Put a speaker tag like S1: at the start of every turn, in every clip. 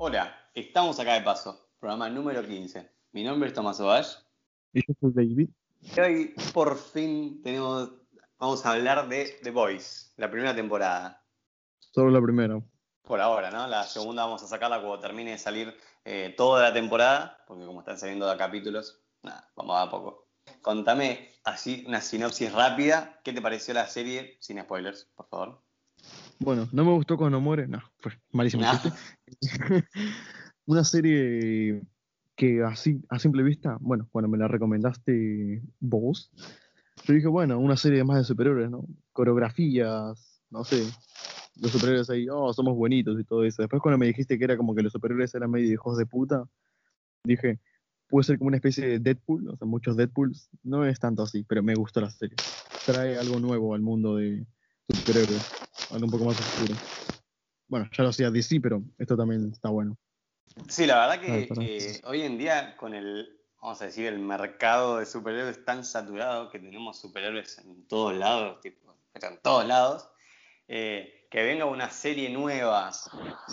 S1: Hola, estamos acá de paso, programa número 15. Mi nombre es Tomás Ovash.
S2: Y yo soy David.
S1: Y hoy por fin tenemos, vamos a hablar de The Voice, la primera temporada.
S2: Solo la primera.
S1: Por ahora, ¿no? La segunda vamos a sacarla cuando termine de salir eh, toda la temporada, porque como están saliendo de capítulos, nada, vamos a, a poco. Contame así una sinopsis rápida. ¿Qué te pareció la serie? Sin spoilers, por favor.
S2: Bueno, no me gustó cuando muere. No, fue malísimo. Chiste. Una serie que así, a simple vista, bueno, cuando me la recomendaste vos, yo dije, bueno, una serie más de superhéroes, ¿no? Coreografías, no sé, los superhéroes ahí, oh, somos buenitos y todo eso. Después cuando me dijiste que era como que los superhéroes eran medio hijos de puta, dije, puede ser como una especie de Deadpool, o sea, muchos Deadpools. No es tanto así, pero me gustó la serie. Trae algo nuevo al mundo de superhéroes, algo un poco más oscuro. Bueno, ya lo hacía DC, pero esto también está bueno.
S1: Sí, la verdad que eh, hoy en día con el, vamos a decir, el mercado de superhéroes tan saturado que tenemos superhéroes en todos lados, tipo, pero en todos lados, eh, que venga una serie nueva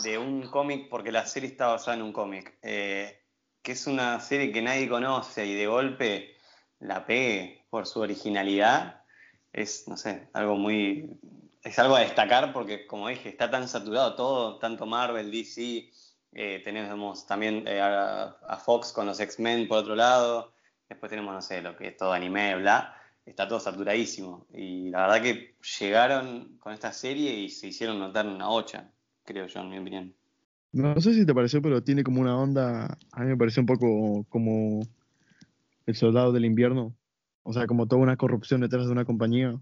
S1: de un cómic, porque la serie está basada en un cómic, eh, que es una serie que nadie conoce y de golpe la pegue por su originalidad, es, no sé, algo muy... Es algo a destacar porque, como dije, está tan saturado todo, tanto Marvel, DC, eh, tenemos también eh, a, Fox con los X-Men por otro lado. Después tenemos, no sé, lo que es todo anime, bla. Está todo saturadísimo. Y la verdad que llegaron con esta serie y se hicieron notar una ocha, creo yo, en mi opinión.
S2: No sé si te pareció, pero tiene como una onda, a mí me pareció un poco como el soldado del invierno. O sea, como toda una corrupción detrás de una compañía.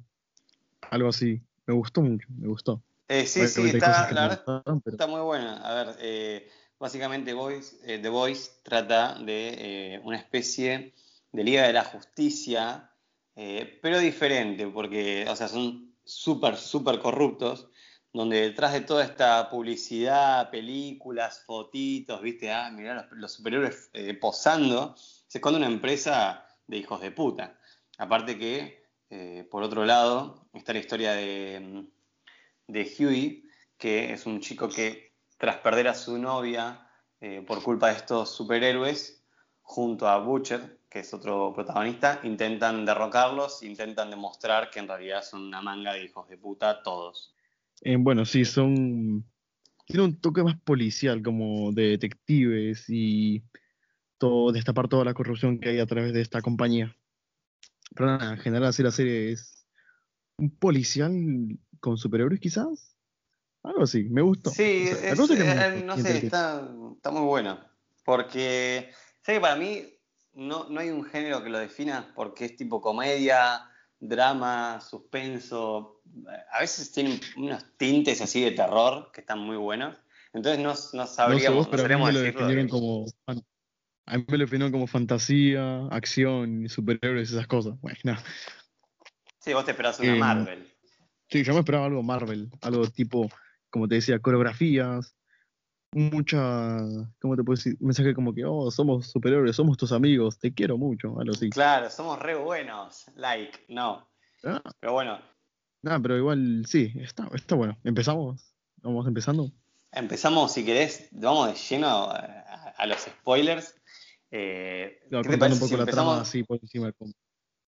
S2: Algo así. Me gustó mucho, me gustó.
S1: Eh, sí, sí, está, la verdad
S2: pero-
S1: está muy buena. A ver, eh, básicamente Voice, eh, The Voice trata de una especie de Liga de la Justicia, pero diferente, porque, o sea, son súper, súper corruptos, donde detrás de toda esta publicidad, películas, fotitos, viste, ah, mirá los, los superhéroes posando, se esconde una empresa de hijos de puta. Aparte que, eh, por otro lado, está la historia de, mm, de Huey, que es un chico que tras perder a su novia eh, por culpa de estos superhéroes, junto a Butcher, que es otro protagonista, intentan derrocarlos, intentan demostrar que en realidad son una manga de hijos de puta todos.
S2: Eh, bueno, sí, son. Tiene un toque más policial, como de detectives y todo, destapar toda la corrupción que hay a través de esta compañía. Pero nada, en general, así la serie es un policial con superhéroes, quizás. Algo así, me gustó.
S1: Sí,
S2: O sea, la
S1: es-
S2: cosa que me
S1: eh,
S2: gustó,
S1: no sé, está, está muy bueno. Porque sé que para mí no, no hay un género que lo defina porque es tipo comedia, drama, suspenso. A veces tienen unos tintes así de terror que están muy buenos. Entonces no, no
S2: No sé
S1: sabríamos,
S2: vos,
S1: no
S2: pero a mí
S1: sabríamos
S2: me lo definieron
S1: de-
S2: como. fan- A mí me lo definieron como fantasía, acción, superhéroes, esas cosas. Bueno, nada.
S1: Sí, vos te esperás una
S2: Eh,
S1: Marvel.
S2: Sí, yo me esperaba algo Marvel, algo tipo, como te decía, coreografías, mucha, ¿cómo te puedo decir? Un mensaje como que, oh, somos superhéroes, somos tus amigos, te quiero mucho, algo así.
S1: Claro, somos re buenos. Like, no.
S2: Ah,
S1: Pero bueno,
S2: nada, pero igual sí, está, está bueno. ¿Empezamos? ¿Vamos empezando?
S1: empezamos, si querés, vamos de lleno a- a los spoilers. Eh,
S2: Claro,
S1: ¿qué te
S2: contando
S1: parece
S2: un poco
S1: si
S2: la
S1: empezamos?
S2: trama así por encima. como,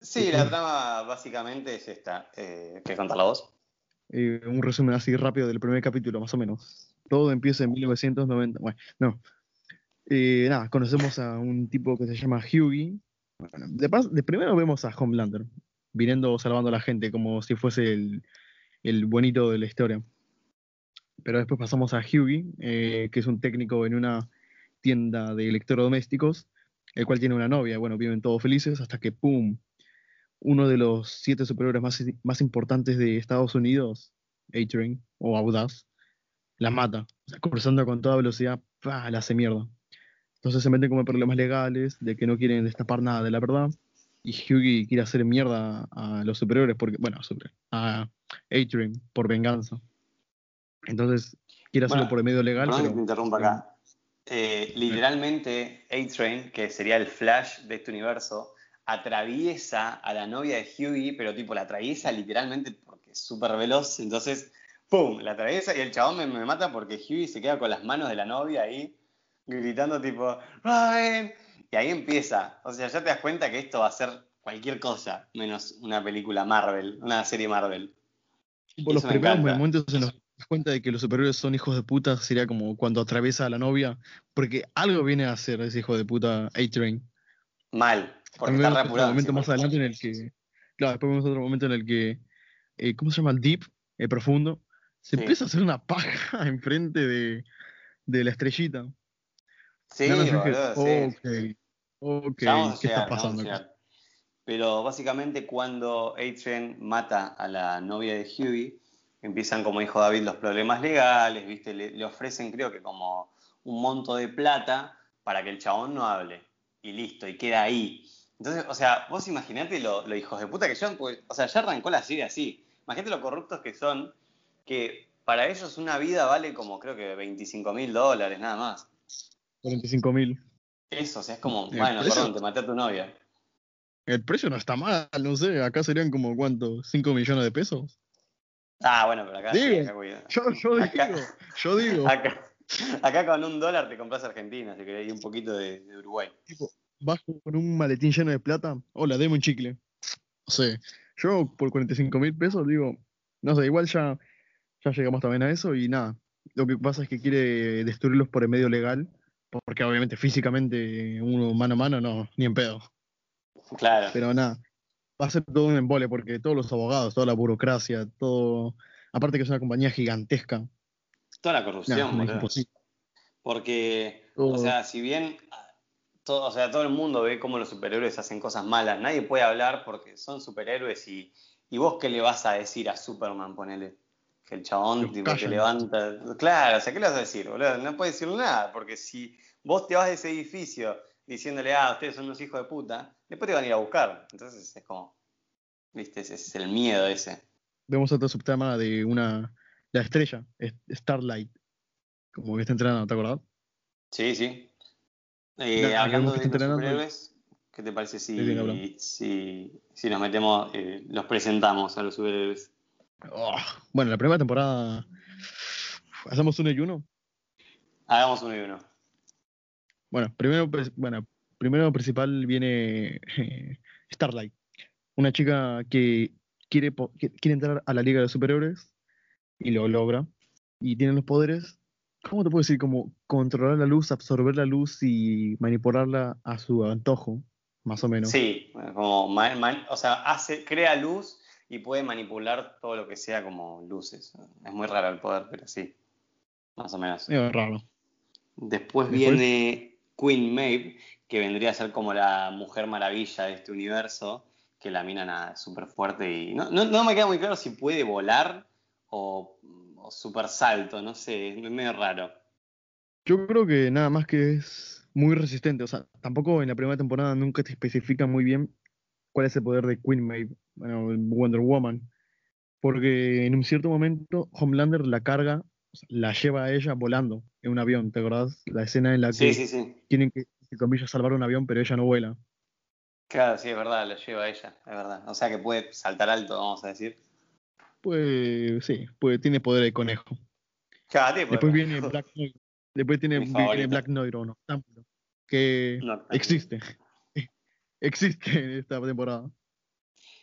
S1: Sí, la trama básicamente es esta. Eh, ¿Querés contarla vos?
S2: eh, un resumen así rápido del primer capítulo, más o menos. Todo empieza en 1990. Bueno, no. Eh, nada, conocemos a un tipo que se llama Hughie. Bueno, de, pas- de primero vemos a Homelander, viniendo salvando a la gente como si fuese el, el bonito de la historia. Pero después pasamos a Hughie, eh, que es un técnico en una tienda de electrodomésticos, el cual tiene una novia. Bueno, viven todos felices hasta que, ¡pum! Uno de los siete superhéroes más, más importantes de Estados Unidos, A-Train o Audaz, la mata. O sea, cruzando con toda velocidad, ¡pah! la hace mierda. Entonces se meten como problemas legales de que no quieren destapar nada de la verdad. Y Hughie quiere hacer mierda a los superiores, porque, bueno, a, super- a A-Train por venganza. Entonces quiere hacerlo
S1: Bueno,
S2: por el medio legal.
S1: Perdón que
S2: pero-
S1: te interrumpa acá. Eh, literalmente, A-Train, que sería el Flash de este universo, atraviesa a la novia de Hughie, pero tipo la atraviesa literalmente porque es súper veloz. Entonces, ¡pum! La atraviesa y el chabón me, me mata porque Hughie se queda con las manos de la novia ahí. gritando tipo, Robin. Y ahí empieza. O sea, ya te das cuenta que esto va a ser cualquier cosa, menos una película Marvel, una serie Marvel.
S2: Por los primeros momentos en los das cuenta de que los superhéroes son hijos de puta sería como cuando atraviesa a la novia, porque algo viene a hacer ese hijo de puta A-Train.
S1: Mal, porque
S2: También
S1: está
S2: otro momento más adelante en el que, claro, después vemos otro momento en el que, eh, ¿cómo se llama? El Deep, el profundo, se
S1: Sí.
S2: empieza a hacer una paja enfrente de, de la estrellita.
S1: Sí, sí.
S2: ok, ok, ¿qué está pasando acá?
S1: Pero básicamente cuando Adrian mata a la novia de Hughie, empiezan, como dijo David, los problemas legales, ¿viste? Le, le ofrecen, creo que como un monto de plata para que el chabón no hable. Y listo, y queda ahí. Entonces, o sea, vos imaginate lo, lo hijos de puta que son, porque, o sea, ya arrancó la serie así. Imagínate lo corruptos que son, que para ellos una vida vale como creo que 25 mil dólares, nada más.
S2: 45 mil.
S1: Eso, o sea, es como, bueno,
S2: precio-
S1: perdón, te maté a tu novia.
S2: El precio no está mal, no sé, acá serían como cuánto, 5 millones de pesos.
S1: Ah, bueno, pero acá sí,
S2: Digo,
S1: acá, cuidado.
S2: Yo, yo digo,
S1: Acá-
S2: yo digo,
S1: Acá, acá con un dólar te compras Argentina, si querés, y un poquito de, de Uruguay.
S2: tipo, vas con un maletín lleno de plata, hola, deme un chicle. No sé, yo por 45 mil pesos digo, no sé, igual ya, ya llegamos también a eso y nada. Lo que pasa es que quiere destruirlos por el medio legal, porque obviamente físicamente uno mano a mano no, ni en pedo.
S1: Claro.
S2: Pero nada, va a ser todo un embole porque todos los abogados, toda la burocracia, todo. Aparte que es una compañía gigantesca.
S1: Toda la corrupción. Porque,
S2: Todo.
S1: o sea, si bien todo, o sea, todo el mundo ve cómo los superhéroes hacen cosas malas, nadie puede hablar porque son superhéroes y, y vos qué le vas a decir a Superman, ponele. Que el chabón tipo, te levanta. Claro, o sea, ¿qué le vas a decir, boludo? No puedes decirle nada, porque si vos te vas de ese edificio diciéndole, ah, ustedes son unos hijos de puta, después te van a ir a buscar. Entonces es como, viste, ese es el miedo ese.
S2: Vemos otro subtrama de una. La estrella, es- Starlight. Como que está entrenando, ¿te acordás?
S1: Sí, sí. Eh, hablando de los superhéroes, ¿qué te parece si, si, si nos metemos, eh, los presentamos a los superhéroes?
S2: Oh, Bueno, la primera temporada. ¿Hacemos uno y uno?
S1: Hagamos uno y uno.
S2: Bueno, primero, pues, bueno, primero principal viene eh, Starlight. Una chica que quiere, que quiere entrar a la Liga de Superhéroes y lo logra. Y tiene los poderes, ¿cómo te puedo decir? Como controlar la luz, absorber la luz y manipularla a su antojo, más o menos.
S1: Sí, como, o sea, hace, crea luz y puede manipular todo lo que sea como luces. Es muy raro el poder, pero sí, más o menos.
S2: Medio raro.
S1: Después
S2: Después-
S1: viene Queen Maeve, que vendría a ser como la mujer maravilla de este universo, que la mina nada, súper fuerte y no, no, me queda muy claro si puede volar o, o super salto, no sé, es medio raro.
S2: Yo creo que nada más que es muy resistente. O sea, tampoco en la primera temporada nunca te especifica muy bien cuál es el poder de Queen Maeve, bueno, Wonder Woman. Porque en un cierto momento Homelander la carga, la lleva a ella volando en un avión. ¿Te acordás? La escena en la
S1: Sí,
S2: que
S1: sí, sí.
S2: tienen que, comillas, salvar un avión, pero ella no vuela.
S1: Claro, sí, es verdad, lo lleva ella, es verdad. O sea que puede saltar alto, vamos a decir.
S2: Pues sí, pues tiene poder de conejo.
S1: Claro, tiene
S2: Después viene Black Noir. Después tiene, viene. Black Noir o Noctámbulo, que
S1: Noctámbulo.
S2: existe. existe en esta temporada.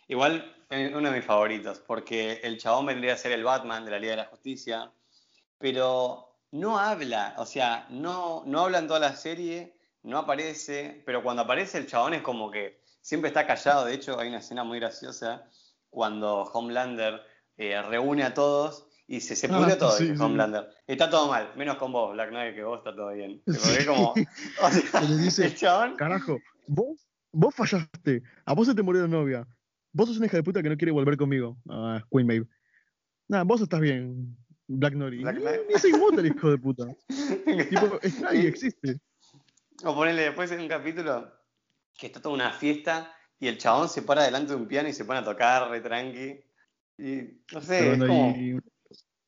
S1: Igual, es uno de mis favoritos, porque el chabón vendría a ser el Batman de la Liga de la Justicia, pero no habla, o sea, no, no habla en toda la serie, no aparece, pero cuando aparece el chabón es como que siempre está callado, de hecho hay una escena muy graciosa cuando Homelander eh, reúne a todos y dice, se
S2: Ah,
S1: pudrió todo,
S2: sí.
S1: Homelander, está todo mal, menos con vos, Black Knight, que vos está todo bien. Como, o sea,
S2: le dice,
S1: el chabón...
S2: Carajo, vos, vos fallaste. A vos se te murió la novia. Vos sos una hija de puta que no quiere volver conmigo. Ah, Queen Maeve. Nada, vos estás bien, Black Nori.
S1: Black
S2: Ni-
S1: Knight.
S2: Ni igual el hijo de puta. tipo, está ahí, existe.
S1: O ponerle después en un capítulo que está toda una fiesta y el chabón se para delante de un piano y se pone a tocar re tranqui. Y no sé,
S2: Pero
S1: es como
S2: y-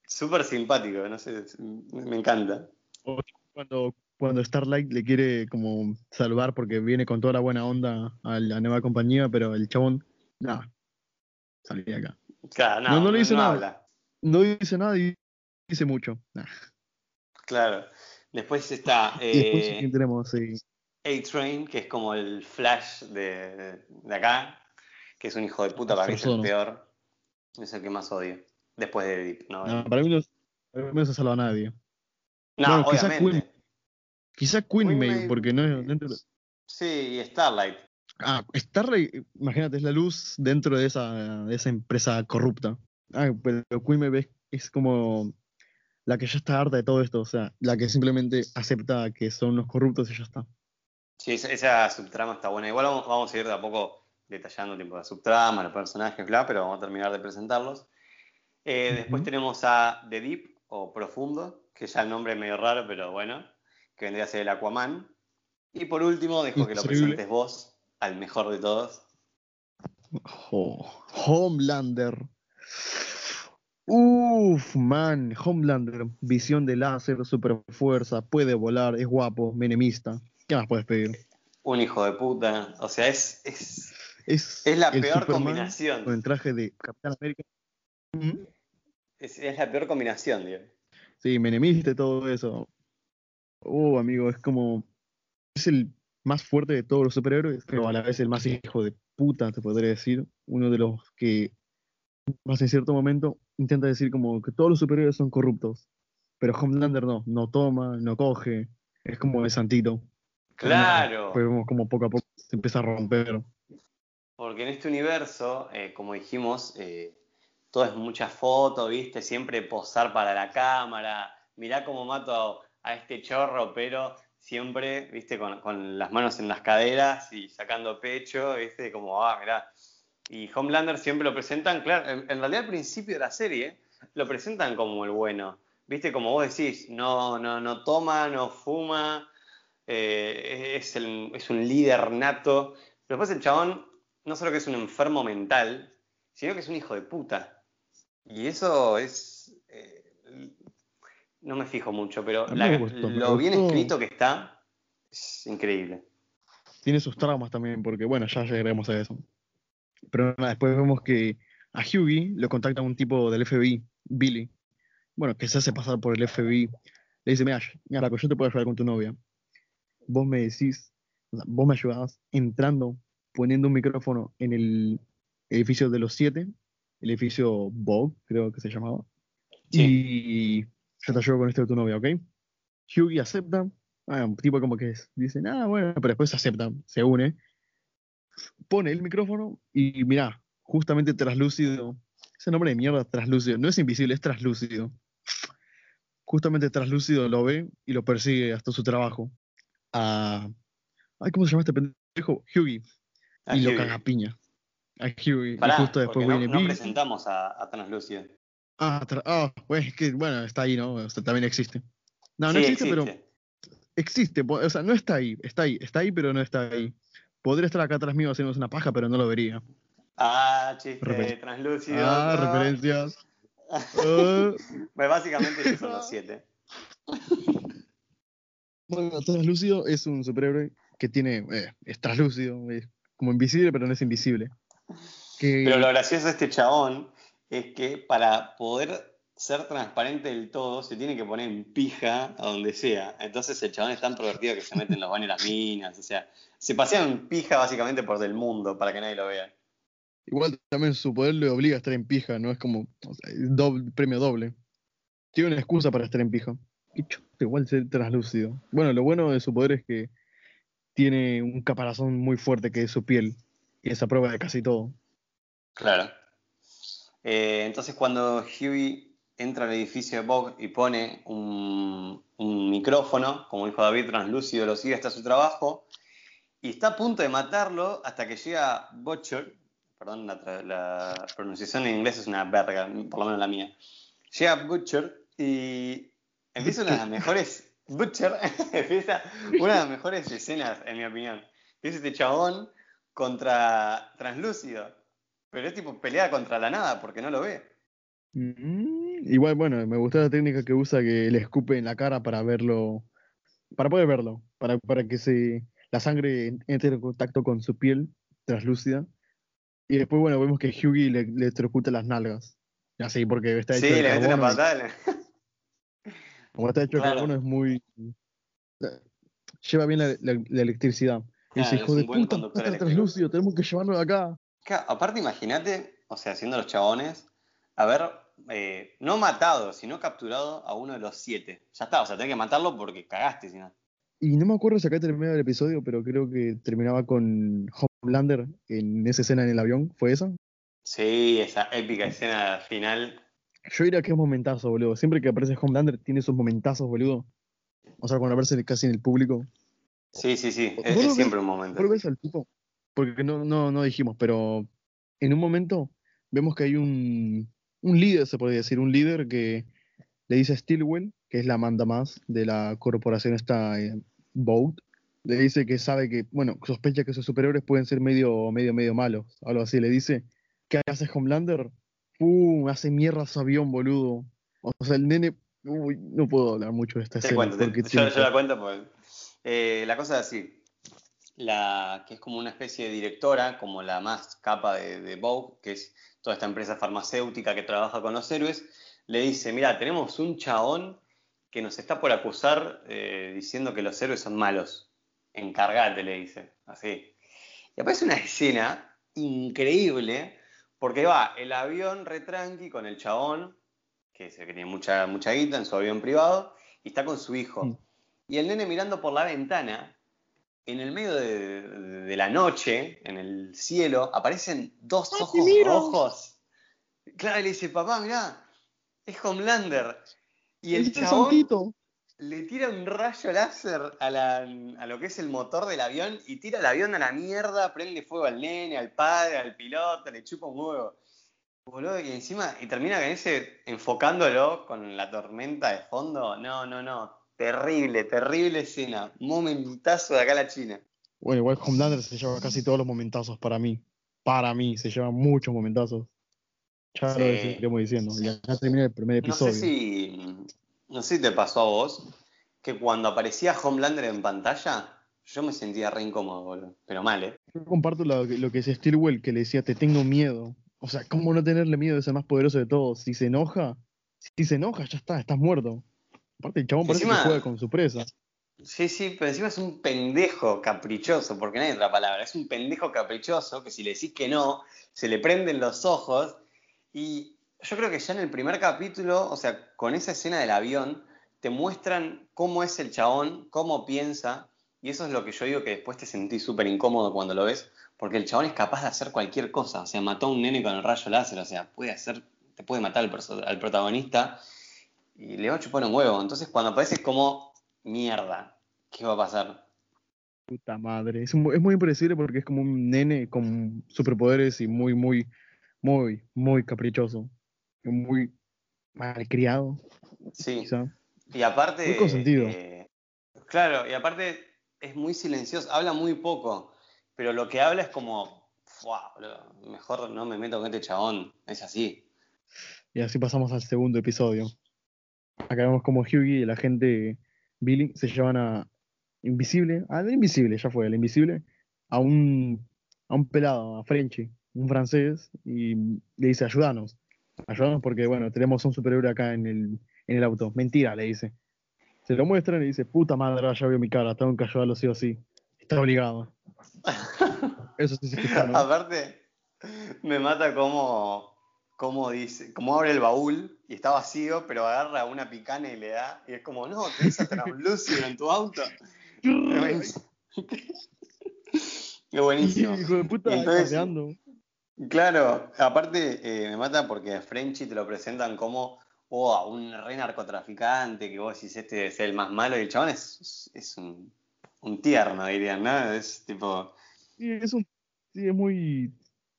S1: súper simpático, no sé, es- me encanta.
S2: o cuando, cuando Starlight le quiere como salvar porque viene con toda la buena onda a la nueva compañía, pero el chabón, nada, salí de acá.
S1: Claro, no,
S2: No, no le dice nada.
S1: habla.
S2: No dice nada y dice mucho. Nah.
S1: Claro. Después está
S2: después
S1: eh,
S2: ¿quién tenemos sí.
S1: A-Train, que es como el Flash de, de acá, que es un hijo de puta, para mí es el peor. Es el que más odio. Después de Deep, ¿no?
S2: No, para mí no, no se salva a nadie.
S1: No,
S2: bueno, quizás
S1: obviamente.
S2: Quizá Queen
S1: Queen
S2: Maeve,
S1: Maeve.
S2: porque no dentro de-
S1: Sí, y Starlight.
S2: Ah, Starlight, imagínate, es la luz dentro de esa, de esa empresa corrupta. Ah, pero Queen es, es como la que ya está harta de todo esto, o sea, la que simplemente acepta que son los corruptos y ya está.
S1: Sí, esa, esa subtrama está buena. Igual vamos, vamos a ir de a poco detallando tipo, la subtrama, los personajes, bla, pero vamos a terminar de presentarlos. Eh, Después tenemos a The Deep, o Profundo, que ya el nombre es medio raro, pero bueno, que vendría a ser el Aquaman. Y por último, dejo que lo presentes vos, al mejor de todos.
S2: Oh, Homelander. Uf, man, Homelander, visión de láser, super fuerza, puede volar, es guapo, menemista. ¿Qué más puedes pedir?
S1: Un hijo de puta. O sea, es, es,
S2: Es,
S1: es la peor
S2: Superman
S1: combinación.
S2: Con el traje de Capitán América. Ujú.
S1: Es, es la peor combinación, digo.
S2: Sí, menemista y todo eso. Oh, amigo, es como. Es el más fuerte de todos los superhéroes, pero a la vez el más hijo de puta, te podría decir. Uno de los que, más en cierto momento, intenta decir como que todos los superhéroes son corruptos. Pero Homelander no, no toma, no coge. Es como el santito.
S1: Claro.
S2: Vemos como poco a poco se empieza a romper.
S1: Porque en este universo, eh, como dijimos, eh, todo es mucha foto, ¿viste? Siempre posar para la cámara. Mirá cómo mato a, a este chorro, pero siempre, ¿viste? Con, con las manos en las caderas y sacando pecho, ¿viste? Como, ah, mirá. Y Homelander siempre lo presentan, claro, en, en realidad al principio de la serie lo presentan como el bueno. ¿Viste? Como vos decís, no, no, no toma, no fuma, eh, es, el- es un líder nato. Pero después el chabón no solo que es un enfermo mental, sino que es un hijo de puta. Y eso es... eh, no me fijo mucho, pero la-
S2: gustó,
S1: lo bien escrito que está es increíble.
S2: tiene sus traumas también, porque bueno, ya llegaremos a eso. Pero nada, después vemos que a Hughie lo contacta un tipo del FBI, Billy, bueno, que se hace pasar por el FBI. Le dice, mira, mira, yo te puedo ayudar con tu novia. Vos me decís, o sea, vos me ayudás entrando, poniendo un micrófono en el edificio de los siete, el edificio Bob, creo que se llamaba. Y yo te ayudo con esto de tu novia, ¿ok? Hughie acepta, Ah, un tipo como que dice, ah, bueno, pero después acepta, se une, pone el micrófono y mira, justamente traslúcido, ese nombre de mierda, traslúcido, no es invisible, es traslúcido. Justamente traslúcido lo ve y lo persigue hasta su trabajo. A, ay, ¿cómo se llama este pendejo? Hughie.
S1: A
S2: y lo caga a piña. A Hughie.
S1: Pará,
S2: y justo después
S1: no,
S2: viene
S1: no
S2: Billy.
S1: presentamos a, a Translúcido.
S2: Ah, tra- pues es que, bueno, está ahí, ¿no? O sea, también existe. No, no
S1: Sí,
S2: existe, pero existe, o sea, no está ahí, está ahí, está ahí, pero no está ahí. Podría estar acá atrás mío haciéndose una paja, pero no lo vería.
S1: Ah, chiste, translúcido.
S2: Ah,
S1: no.
S2: referencias.
S1: Pues básicamente son los siete.
S2: bueno, Translúcido es un superhéroe que tiene, eh, es translúcido, es como invisible, pero no es invisible. Que,
S1: Pero lo gracioso de este chabón es que para poder ser transparente del todo se tiene que poner en pija a donde sea. Entonces el chabón es tan pervertido que se mete en los baños de las minas. O sea, se pasea en pija básicamente por del mundo para que nadie lo vea.
S2: Igual también su poder le obliga a estar en pija, no es como o sea, es doble- premio doble. Tiene una excusa para estar en pija. Y igual ser translúcido. Bueno, lo bueno de su poder es que tiene un caparazón muy fuerte que es su piel. Y es a prueba de casi todo.
S1: Claro. Eh, entonces cuando Huey entra al edificio de Bog y pone un, micrófono, como dijo David, translúcido, lo sigue hasta su trabajo, y está a punto de matarlo hasta que llega Butcher, perdón, la pronunciación en inglés es una verga, por lo menos la mía. Llega Butcher y empieza una de las mejores, Butcher, empieza una de las mejores escenas, en mi opinión. Es este chabón contra translúcido. Pero es tipo pelea contra la nada porque no lo ve.
S2: Mm, igual, bueno, me gusta la técnica que usa que le escupe en la cara para verlo. Para poder verlo. Para, para que se, la sangre entre en contacto con su piel translúcida. Y después, bueno, vemos que Hughie le, le electrocuta las nalgas. Así, porque está hecho
S1: Sí,
S2: de
S1: le mete una
S2: carbono
S1: patada.
S2: Como está hecho
S1: Claro.
S2: cada uno es muy... Lleva bien la, la- la electricidad. Y
S1: Claro,
S2: dice, hijo de puta, está
S1: eléctrico".
S2: translúcido, tenemos que llevarlo de acá.
S1: Claro, aparte, imagínate, o sea, siendo los chabones, haber eh, no matado, sino capturado a uno de los siete. Ya está, o sea, tenés que matarlo porque cagaste, si no.
S2: Y no me acuerdo si acá terminaba el episodio, pero creo que terminaba con Homelander en esa escena en el avión. ¿Fue esa?
S1: Sí, esa épica escena final.
S2: Yo diría que es momentazo, boludo. Siempre que aparece Homelander tiene esos momentazos, boludo. O sea, cuando aparece casi en el público.
S1: Sí, sí, sí,
S2: ¿Vos
S1: es,
S2: ves-
S1: siempre un momento.
S2: ¿Vos ves al tipo? Porque no, no, no dijimos, pero en un momento vemos que hay un, un líder, se podría decir, un líder que le dice a Stilwell, que es la manda más de la corporación esta eh, Boat, le dice que sabe que, bueno, sospecha que sus superiores pueden ser medio, medio, medio malos, algo así, le dice, ¿qué hace Homelander? ¡Pum! Hace mierda su avión, boludo. O sea, el nene, uy, no puedo hablar mucho de esta
S1: Te
S2: escena.
S1: cuento, te- yo, yo la cuento eh, la cosa es así. La, que es como una especie de directora, como la más capa de, de Vogue, que es toda esta empresa farmacéutica que trabaja con los héroes, le dice, mira, tenemos un chabón que nos está por acusar eh, diciendo que los héroes son malos. Encargate, le dice, así. Y aparece una escena increíble, porque va el avión retranqui con el chabón, que se que tiene mucha, mucha guita en su avión privado, y está con su hijo.
S2: Mm.
S1: Y el nene mirando por la ventana, en el medio de, de la noche, en el cielo, aparecen dos
S2: ¡Papi,
S1: ojos rojos. Claro, y le dice, papá, mirá, es Homelander. Y el chabón le tira un rayo láser a, la- a lo que es el motor del avión y tira el avión a la mierda, prende fuego al nene, al padre, al piloto, le chupa un huevo. Boludo, y encima, y termina con ese, enfocándolo con la tormenta de fondo. No, no, no. Terrible, terrible escena. Momentazo de acá a la China.
S2: Bueno, igual Homelander se lleva casi todos los momentazos para mí. Para mí, se lleva muchos momentazos. Ya
S1: Sí.
S2: lo seguiremos diciendo. Ya, ya terminé el primer
S1: No
S2: episodio.
S1: sé si. No sé si te pasó a vos que cuando aparecía Homelander en pantalla, yo me sentía re incómodo, boludo. Pero mal, ¿eh?
S2: Yo comparto lo, que- lo que decía Stilwell, que le decía, te tengo miedo. O sea, ¿cómo no tenerle miedo de ser más poderoso de todos? Si se enoja, si se enoja, ya está, estás muerto. Aparte, el chabón parece
S1: Encima-
S2: que juega con su presa.
S1: Sí, sí, pero encima es un pendejo caprichoso, porque no hay otra palabra. Es un pendejo caprichoso que si le decís que no, se le prenden los ojos. Y yo creo que ya en el primer capítulo, o sea, con esa escena del avión, te muestran cómo es el chabón, cómo piensa. Y eso es lo que yo digo que después te sentís súper incómodo cuando lo ves, porque el chabón es capaz de hacer cualquier cosa. O sea, mató a un nene con el rayo láser, o sea, puede hacer, te puede matar al, al protagonista y le va a chupar un huevo. Entonces, cuando aparece es como mierda, ¿qué va a pasar?
S2: Puta madre. Es, mu- es muy impredecible porque es como un nene con superpoderes y muy, muy, muy, muy caprichoso. Y Muy malcriado,
S1: Sí,
S2: quizá.
S1: y aparte.
S2: Muy consentido.
S1: eh, claro, y aparte es muy silencioso, habla muy poco, pero lo que habla es como, "Fua, boludo, mejor no me meto con este chabón, es así.
S2: Y así pasamos al segundo episodio. Acá vemos como Hughie y el agente Billy se llevan a Invisible, al Invisible, ya fue, al Invisible, a un, a un pelado, a Frenchy, un francés, y le dice, ayúdanos. Ayúdanos porque, bueno, tenemos un superhéroe acá en el, en el auto. Mentira, le dice. Se lo muestran y dice, puta madre, ya veo mi cara, tengo que ayudarlo sí o sí. Está obligado. Eso sí se fijó, ¿no?
S1: Aparte, me mata como, como dice, como abre el baúl y está vacío, pero agarra una picana y le da, y es como, no, tenés a Translúcido en tu auto. Es buenísimo. Es.
S2: Hijo de puta,
S1: entonces-. Claro, aparte eh, me mata porque a Frenchy te lo presentan como oh, un re narcotraficante, que vos decís este ser el más malo, y el chabón es, es un, un tierno, dirían, ¿no? Es tipo.
S2: Sí, es un, sí, es muy,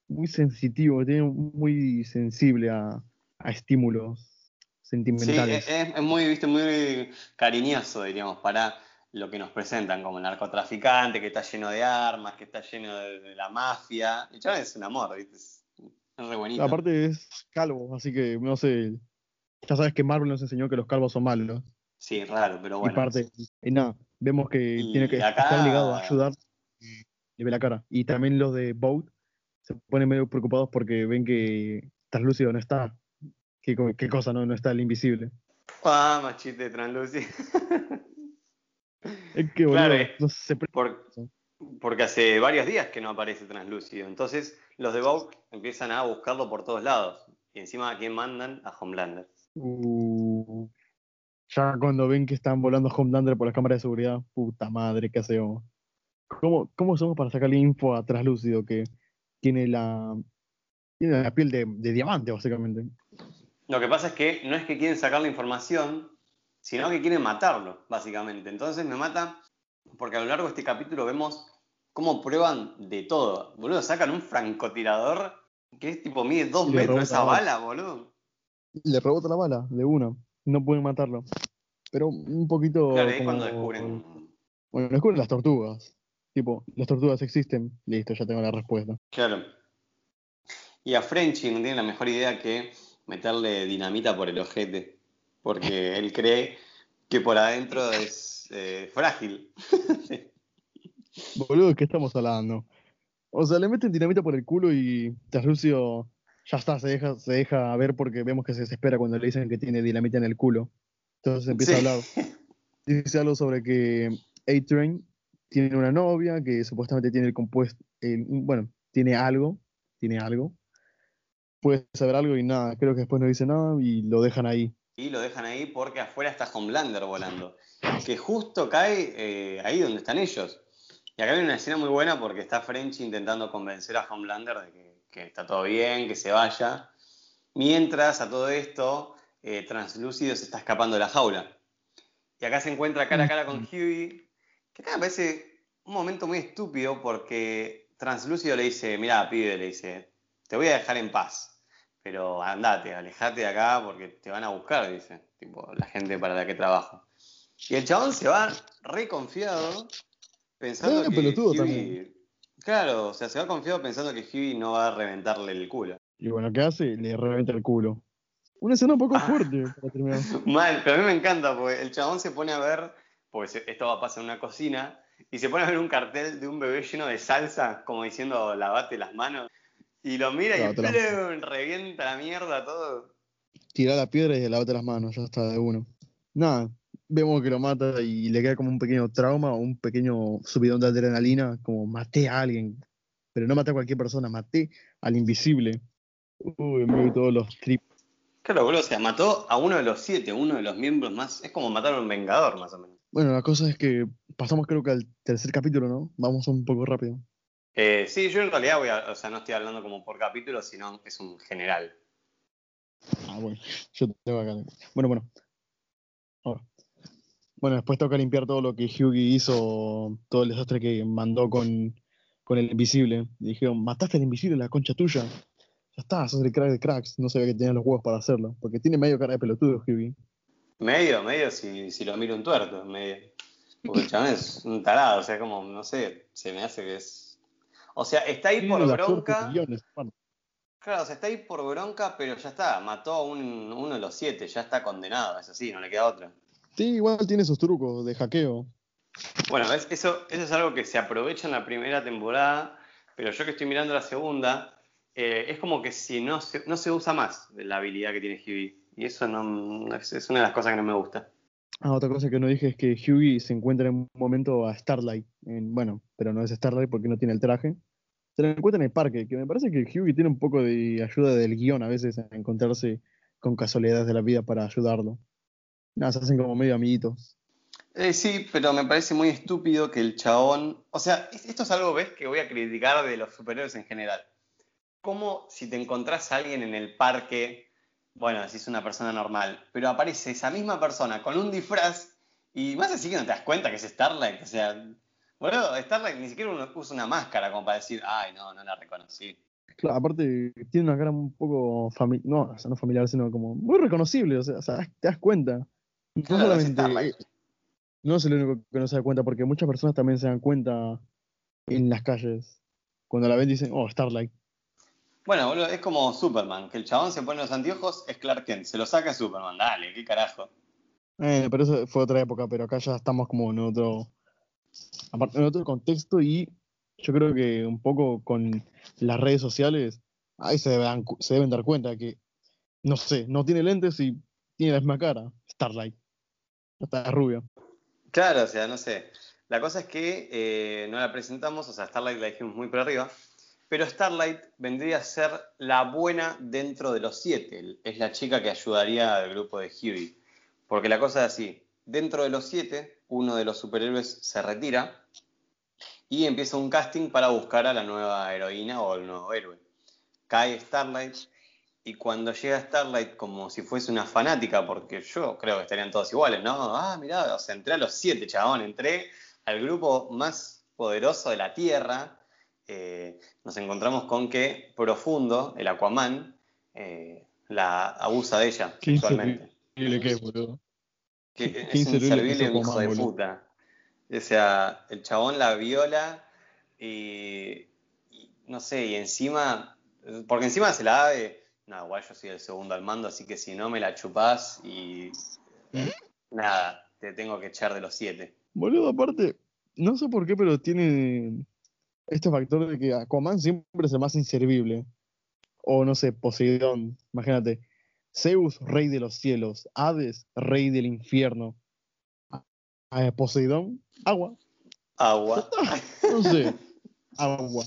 S2: muy sensitivo, tiene muy sensible a, a estímulos
S1: Sí,
S2: sentimentales.
S1: es, es muy, viste, muy cariñoso, diríamos, para lo que nos presentan como narcotraficante, que está lleno de armas, que está lleno de, de la mafia. El chabón es un amor, ¿viste? Es, re bonito.
S2: Aparte es calvo, así que no sé. Ya sabes que Marvel nos enseñó que los calvos son malos.
S1: Sí, raro, pero bueno.
S2: y parte, y nada, vemos que
S1: Y
S2: tiene que
S1: acá-
S2: está obligado a ayudar. Le ve la cara. Y también los de Boat se ponen medio preocupados porque ven que Translúcido no está. ¿Qué, qué cosa no, no está el invisible?
S1: Ah, machiste translúcido.
S2: Es que, boludo,
S1: Claro, eh.
S2: no se pre-
S1: Por- porque hace varios días que no aparece translúcido. Entonces, los de Vogue empiezan a buscarlo por todos lados. Y encima, ¿a quién mandan? A Homelander.
S2: Uh, ya cuando ven que están volando Homelander por las cámaras de seguridad, puta madre, ¿qué hacemos? ¿Cómo, cómo somos para sacarle info a Traslúcido que tiene la, tiene la piel de, de diamante, básicamente?
S1: Lo que pasa es que no es que quieren sacar la información, sino que quieren matarlo, básicamente. Entonces me mata porque a lo largo de este capítulo vemos cómo prueban de todo. Boludo, sacan un francotirador que es tipo, mide dos metros esa
S2: la
S1: bala, boludo.
S2: Le rebota la bala de una, no pueden matarlo. Pero un poquito.
S1: Claro, ahí es cuando descubren.
S2: Bueno, descubren las tortugas. Tipo, las tortugas existen. Listo, ya tengo la respuesta.
S1: Claro. Y a Frenchy no tiene la mejor idea que meterle dinamita por el ojete. Porque él cree que por adentro es eh, frágil.
S2: Boludo, ¿de qué estamos hablando? O sea, le meten dinamita por el culo y Traslucio ya está, se deja, se deja ver porque vemos que se desespera cuando le dicen que tiene dinamita en el culo. Entonces empieza
S1: Sí.
S2: a hablar. Dice algo sobre que A-Train tiene una novia que supuestamente tiene el compuesto, el- bueno, tiene algo, tiene algo. Puede saber algo y nada, creo que después no dice nada y lo dejan ahí.
S1: Y lo dejan ahí porque afuera está Homelander volando. Que justo cae eh, ahí donde están ellos. Y acá hay una escena muy buena porque está Frenchy intentando convencer a Homelander de que, que está todo bien, que se vaya. Mientras a todo esto, eh, Translúcido se está escapando de la jaula. Y acá se encuentra cara a cara con Huey. Que acá me parece un momento muy estúpido porque Translúcido le dice, mira, pibe, le dice, te voy a dejar en paz. Pero andate, alejate de acá porque te van a buscar, dice, tipo, la gente para la que trabajo. Y el chabón se va re confiado, pensando que
S2: pelotudo
S1: Huey-
S2: también.
S1: Claro, o sea, se va confiado pensando que Huey no va a reventarle el culo.
S2: Y bueno, ¿qué hace? Le revienta el culo. Una escena un poco
S1: Ah.
S2: fuerte para terminar.
S1: Mal, pero a mí me encanta porque el chabón se pone a ver, pues esto va a pasar en una cocina, y se pone a ver un cartel de un bebé lleno de salsa, como diciendo lavate las manos, y lo mira y
S2: Lavate
S1: ¡plum! revienta la mierda todo.
S2: Tira la piedra y lavate las manos, ya está de uno. Nada, vemos que lo mata y le queda como un pequeño trauma o un pequeño subidón de adrenalina, como maté a alguien. Pero no maté a cualquier persona, maté al invisible. Uy, me todos los trips.
S1: Claro, boludo, o sea, mató a uno de los siete, uno de los miembros más, es como matar a un vengador, más o menos.
S2: Bueno, la cosa es que pasamos creo que al tercer capítulo, ¿no? Vamos un poco rápido.
S1: Eh, sí, yo en realidad voy a, o sea, no estoy hablando como por capítulo, sino es un general.
S2: Ah, bueno, yo tengo acá. Bueno, bueno. Ahora. Bueno, después toca limpiar todo lo que Hughie hizo, todo el desastre que mandó con, con el invisible. Y dijeron, mataste al invisible, la concha tuya. Ya está, sos el crack de cracks. No sabía que tenías los huevos para hacerlo. Porque tiene medio cara de pelotudo, Hughie.
S1: Medio, medio, si, si lo miro un tuerto, medio. Porque el chabón es un tarado, o sea, como, no sé, se me hace que es. O sea, está ahí por bronca. Claro, o sea, está ahí por bronca, pero ya está, mató a un, uno de los siete, ya está condenado, es así, no le queda otra.
S2: Sí, igual tiene sus trucos de hackeo.
S1: Bueno, ¿ves? Eso, eso es algo que se aprovecha en la primera temporada, pero yo que estoy mirando la segunda, eh, es como que si no se, no se usa más la habilidad que tiene Hughie. Y eso no, es, una de las cosas que no me gusta.
S2: Ah, otra cosa que no dije es que Hughie se encuentra en un momento a Starlight. En, bueno, pero no es Starlight porque no tiene el traje. Se lo encuentra en el parque, que me parece que Hughie tiene un poco de ayuda del guion a veces a encontrarse con casualidades de la vida para ayudarlo. Nada, se hacen como medio amiguitos.
S1: Eh, sí, pero me parece muy estúpido que el chabón. O sea, es- esto es algo, ¿ves? Que voy a criticar de los superhéroes en general. Como si te encontrás a alguien en el parque, bueno, si es una persona normal, pero aparece esa misma persona con un disfraz y más así que no te das cuenta que es Starlight. O sea, boludo, Starlight ni siquiera usa una máscara como para decir, ay, no, no la reconocí.
S2: Claro, aparte tiene una cara un poco familiar, no, o sea, no familiar, sino como muy reconocible, o sea, o sea, te das cuenta. No
S1: Claro,
S2: solamente no es el único que no se da cuenta, porque muchas personas también se dan cuenta en las calles. Cuando la ven dicen, oh, Starlight.
S1: Bueno, boludo, es como Superman, que el chabón se pone los anteojos, es Clark Kent, se lo saca Superman, dale, qué carajo.
S2: Eh, pero eso fue otra época, pero acá ya estamos como en otro, aparte, en otro contexto y yo creo que un poco con las redes sociales, ahí se deben, se deben dar cuenta que, no sé, no tiene lentes y tiene la misma cara. Starlight. Está rubia.
S1: Claro, o sea, no sé. La cosa es que eh, no la presentamos, o sea, Starlight la dijimos muy por arriba, pero Starlight vendría a ser la buena dentro de los siete. Es la chica que ayudaría al grupo de Huey. Porque la cosa es así, dentro de los siete, uno de los superhéroes se retira y empieza un casting para buscar a la nueva heroína o al nuevo héroe. Cae Starlight y cuando llega Starlight como si fuese una fanática, porque yo creo que estarían todos iguales, ¿no? Ah, mirá, o sea, entré a los siete, chabón, entré al grupo más poderoso de la Tierra. Eh, nos encontramos con que Profundo, el Aquaman, eh, la abusa de ella sexualmente.
S2: ¿Qué es, boludo?
S1: Que es inservible un hijo de puta. O sea, el chabón la viola y, y, no sé, y encima, porque encima se la da de, no, igual yo soy el segundo al mando, así que si no me la chupás y nada, te tengo que echar de los siete.
S2: Boludo, aparte, no sé por qué, pero tiene este factor de que Aquaman siempre es el más inservible. O no sé, Poseidón, imagínate. Zeus, rey de los cielos. Hades, rey del infierno. Poseidón, agua.
S1: Agua.
S2: no sé, agua.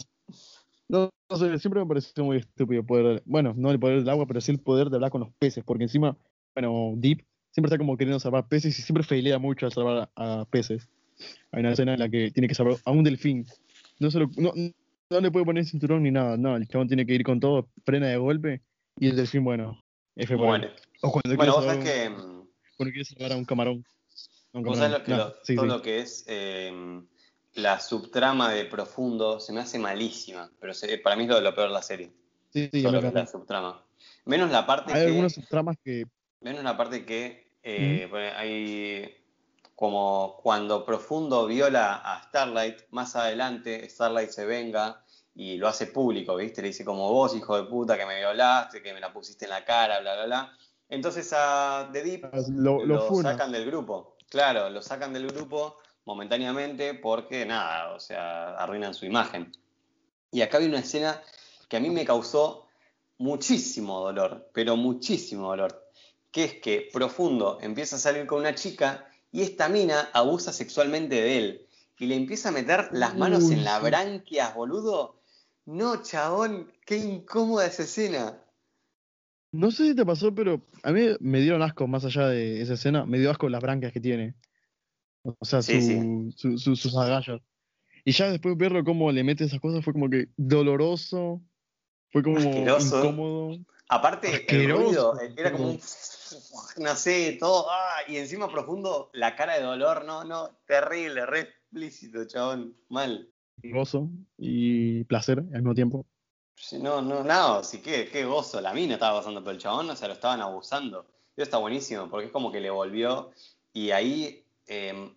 S2: No, no, sé, siempre me pareció muy estúpido poder, bueno, no el poder del agua, pero sí el poder de hablar con los peces, porque encima, bueno, Deep siempre está como queriendo salvar peces y siempre failea mucho a salvar a, peces. Hay una escena en la que tiene que salvar a un delfín. No, se lo, no, no le puede poner cinturón ni nada, no, el chabón tiene que ir con todo, frena de golpe y el delfín, bueno,
S1: F bueno. O cuando bueno, vos sabés que...
S2: Cuando quieres salvar a un camarón.
S1: vos sabés lo que no, sí, todo sí. lo que es... Eh, la subtrama de Profundo se me hace malísima, pero se, para mí es lo, lo peor de la serie.
S2: Sí, sí,
S1: Solo la subtrama. Menos la parte
S2: hay algunas subtramas que...
S1: Menos la parte que eh, mm. hay como cuando Profundo viola a Starlight, más adelante Starlight se venga y lo hace público, ¿viste? Le dice como vos, hijo de puta, que me violaste, que me la pusiste en la cara, bla, bla, bla. Entonces a The Deep
S2: ah, lo, lo,
S1: lo sacan del grupo. Claro, lo sacan del grupo momentáneamente porque nada, o sea, arruinan su imagen. Y acá hay una escena que a mí me causó muchísimo dolor, pero muchísimo dolor, que es que Profundo empieza a salir con una chica y esta mina abusa sexualmente de él y le empieza a meter las manos en la branquias, boludo. No, chabón, qué incómoda esa escena.
S2: No sé si te pasó, pero a mí me dieron asco más allá de esa escena, me dio asco las branquias que tiene. O sea, sus agallas. Y ya después verlo cómo le mete esas cosas fue como que doloroso, fue como incómodo.
S1: Aparte, el ruido era como un. No sé, todo. Ah, y encima profundo, la cara de dolor, no, no, terrible, re explícito, chabón, mal.
S2: Gozo y placer al mismo tiempo.
S1: No, no, no, sí, qué, qué gozo. La mina estaba pasando por el chabón, o sea, lo estaban abusando. Eso está buenísimo, porque es como que le volvió. Y ahí Em,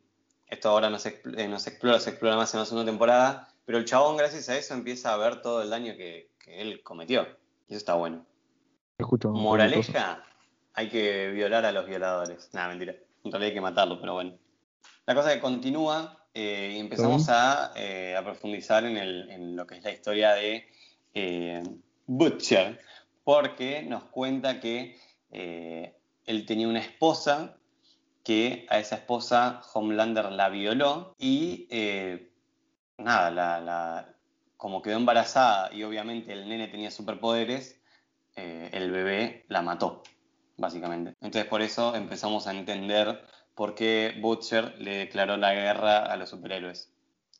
S1: esto ahora no se, eh, no se, explora, se explora más en la segunda temporada, pero el chabón gracias a eso empieza a ver todo el daño que, que él cometió. Y eso está bueno.
S2: Escucho,
S1: Moraleja, hay que violar a los violadores. Nada, mentira. En realidad hay que matarlo, pero bueno. La cosa que continúa eh, y empezamos a, eh, a, profundizar en, el, en, lo que es la historia de eh, Butcher, porque nos cuenta que él tenía una esposa que a esa esposa Homelander la violó y nada, la, como quedó embarazada y obviamente el nene tenía superpoderes, el bebé la mató, básicamente. Entonces por eso empezamos a entender por qué Butcher le declaró la guerra a los superhéroes.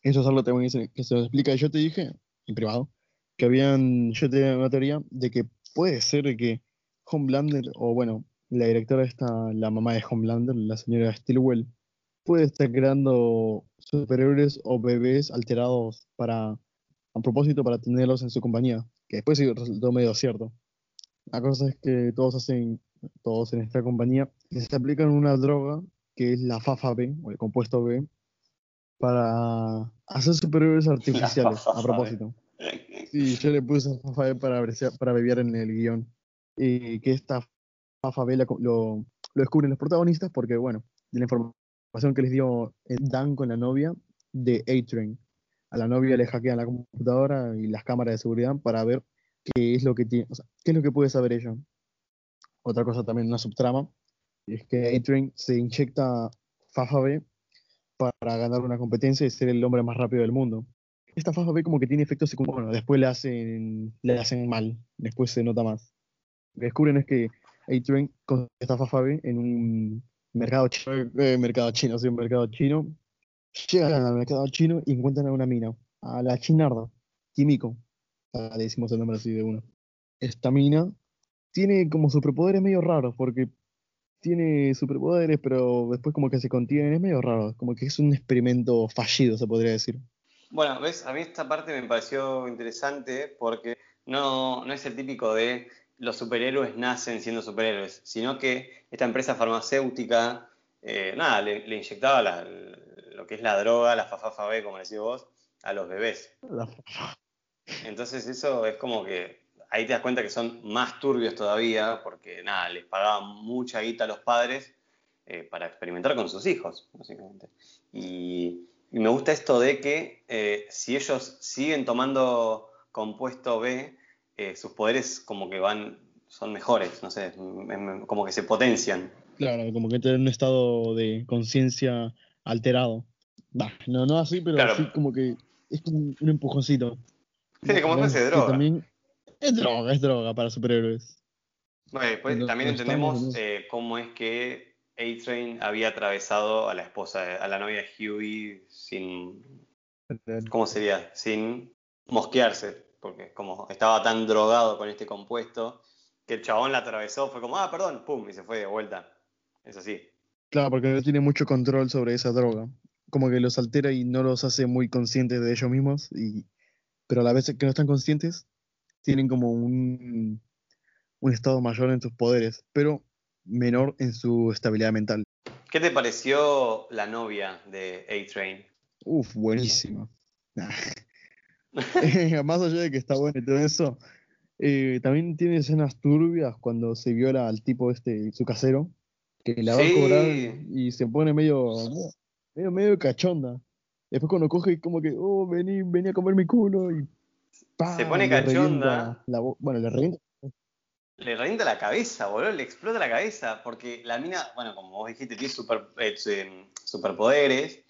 S2: Eso es algo que se explica. Yo te dije, en privado, que habían, yo tenía una teoría de que puede ser que Homelander, o bueno, la directora está, la mamá de Homelander, la señora Stilwell, puede estar creando superhéroes o bebés alterados para, a propósito, para tenerlos en su compañía, que después sí resultó medio cierto. La cosa es que todos hacen, todos en esta compañía, se aplican una droga que es la FAFA B, o el compuesto B, para hacer superhéroes artificiales, a propósito. Sí, yo le puse FAFA B para, para beber en el guion. Y que esta Fabela lo, lo descubren los protagonistas porque, bueno, de la información que les dio eh, Dan con la novia de A-Train. A la novia le hackean la computadora y las cámaras de seguridad para ver qué es lo que tiene, o sea, qué es lo que puede saber ella. Otra cosa también, una subtrama, Y es que A-Train se inyecta Fafa B para ganar una competencia y ser el hombre más rápido del mundo. Esta Fafa B como que tiene efectos secundarios. Bueno, después le hacen, le hacen mal. Después se nota más. Lo que descubren es que A-Train con esta Fafa B en un mercado chino, eh, mercado chino, sí, un mercado chino, llegan al mercado chino y encuentran a una mina, a la chinarda, Kimiko. Le decimos el nombre así de uno. Esta mina tiene como superpoderes medio raros, porque tiene superpoderes, pero después como que se contiene, es medio raro, como que es un experimento fallido, se podría decir.
S1: Bueno, ves, a mí esta parte me pareció interesante porque no, no es el típico de los superhéroes nacen siendo superhéroes, sino que esta empresa farmacéutica, eh, nada, le, le inyectaba la- lo que es la droga, la fafafa B, como decís vos, a los bebés. Entonces eso es como que ahí te das cuenta que son más turbios todavía, porque nada, les pagaban mucha guita a los padres eh, para experimentar con sus hijos, básicamente. Y, y me gusta esto de que eh, si ellos siguen tomando compuesto B, eh, sus poderes como que van, son mejores, no sé, como que se potencian.
S2: Claro, como que tiene un estado de conciencia alterado. Bah, no, no así, pero
S1: Claro.
S2: sí como que es como un empujoncito.
S1: Sí, como
S2: Vemos
S1: especie de droga.
S2: También es droga, es droga para superhéroes.
S1: Bueno, después también entendemos
S2: en
S1: eh, cómo es que A-Train había atravesado a la esposa, a la novia de Huey sin, ¿cómo sería? Sin mosquearse, porque como estaba tan drogado con este compuesto, que el chabón la atravesó, fue como, ah, perdón, pum, y se fue de vuelta. Es así.
S2: Claro, porque no tiene mucho control sobre esa droga. Como que los altera y no los hace muy conscientes de ellos mismos, y, pero a la vez que no están conscientes, tienen como un, un estado mayor en sus poderes, pero menor en su estabilidad mental.
S1: ¿Qué te pareció la novia de A-Train?
S2: Uf, buenísima. Más allá de que está bueno y todo eso, eh, también tiene escenas turbias cuando se viola al tipo este, su casero, que la va a cobrar y se pone medio, medio, medio cachonda. Después cuando coge como que, oh, vení, vení a comer mi culo y ¡pam!
S1: Se pone cachonda.
S2: la bueno, le revienta.
S1: Le revienta la cabeza, boludo, le explota la cabeza, porque la mina, bueno, como vos dijiste, tiene super, eh, em, superpoderes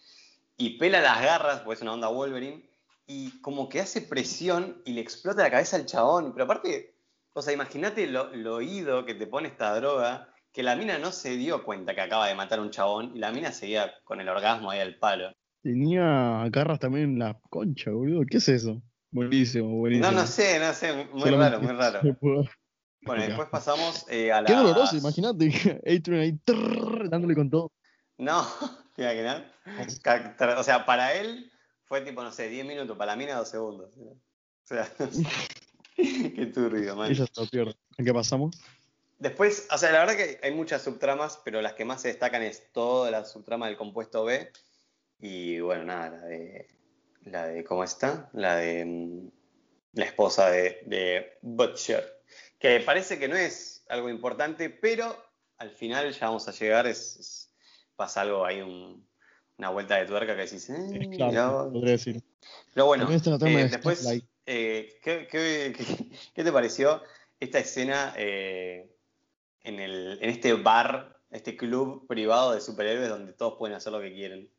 S1: y pela las garras, porque es una onda Wolverine, y como que hace presión y le explota la cabeza al chabón. Pero aparte, o sea, imagínate lo, lo oído que te pone esta droga, que la mina no se dio cuenta que acaba de matar a un chabón y la mina seguía con el orgasmo ahí al palo.
S2: Tenía garras también en la concha, boludo. ¿Qué es eso? Buenísimo, buenísimo.
S1: No, no sé, no sé, muy
S2: Solamente
S1: raro, muy raro. Bueno, después pasamos eh, a la...
S2: Qué doloroso, imagínate. Adrian ahí trrr, dándole con todo.
S1: No, ¿te imaginas? O sea, para él fue tipo, no sé, 10 minutos, para la mina 2 segundos. O sea, qué turbio, man.
S2: Ella pierde. ¿En qué pasamos?
S1: Después, o sea, la verdad que hay muchas subtramas, pero las que más se destacan es toda la subtrama del compuesto B. Y bueno, nada, la de. La de ¿Cómo está? La de. mm, La esposa de, de Butcher. Que parece que no es algo importante, pero al final ya vamos a llegar. Es, es- pasa algo ahí, un- una vuelta de tuerca que decís. eh,
S2: claro, podría decir.
S1: Pero bueno, eh,
S2: de
S1: después, eh, ¿qué, qué- qué- qué te pareció esta escena eh, en, el, en este bar, este club privado de superhéroes donde todos pueden hacer lo que quieren?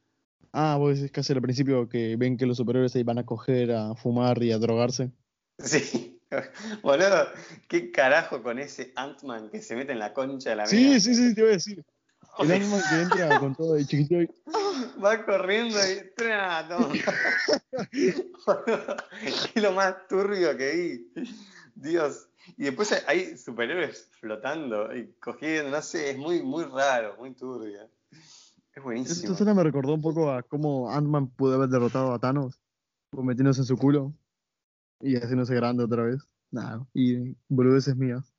S2: Ah, vos decís casi al principio que ven que los superhéroes ahí van a coger, a fumar y a drogarse.
S1: Sí, boludo, qué carajo con ese Ant-Man que se mete en la concha de la
S2: Sí,
S1: mina.
S2: sí, sí, te voy a decir. El Ant-Man que entra con todo de chiquito y...
S1: Va corriendo y. ¡Tra! toma. Boludo, es lo más turbio que vi. Dios. Y después hay superhéroes flotando y cogiendo, no sé, es muy, muy raro, muy turbio. Es buenísimo.
S2: me recordó un poco a cómo Ant-Man pudo haber derrotado a Thanos, metiéndose en su culo y haciéndose grande otra vez. Nada, y boludeces mías.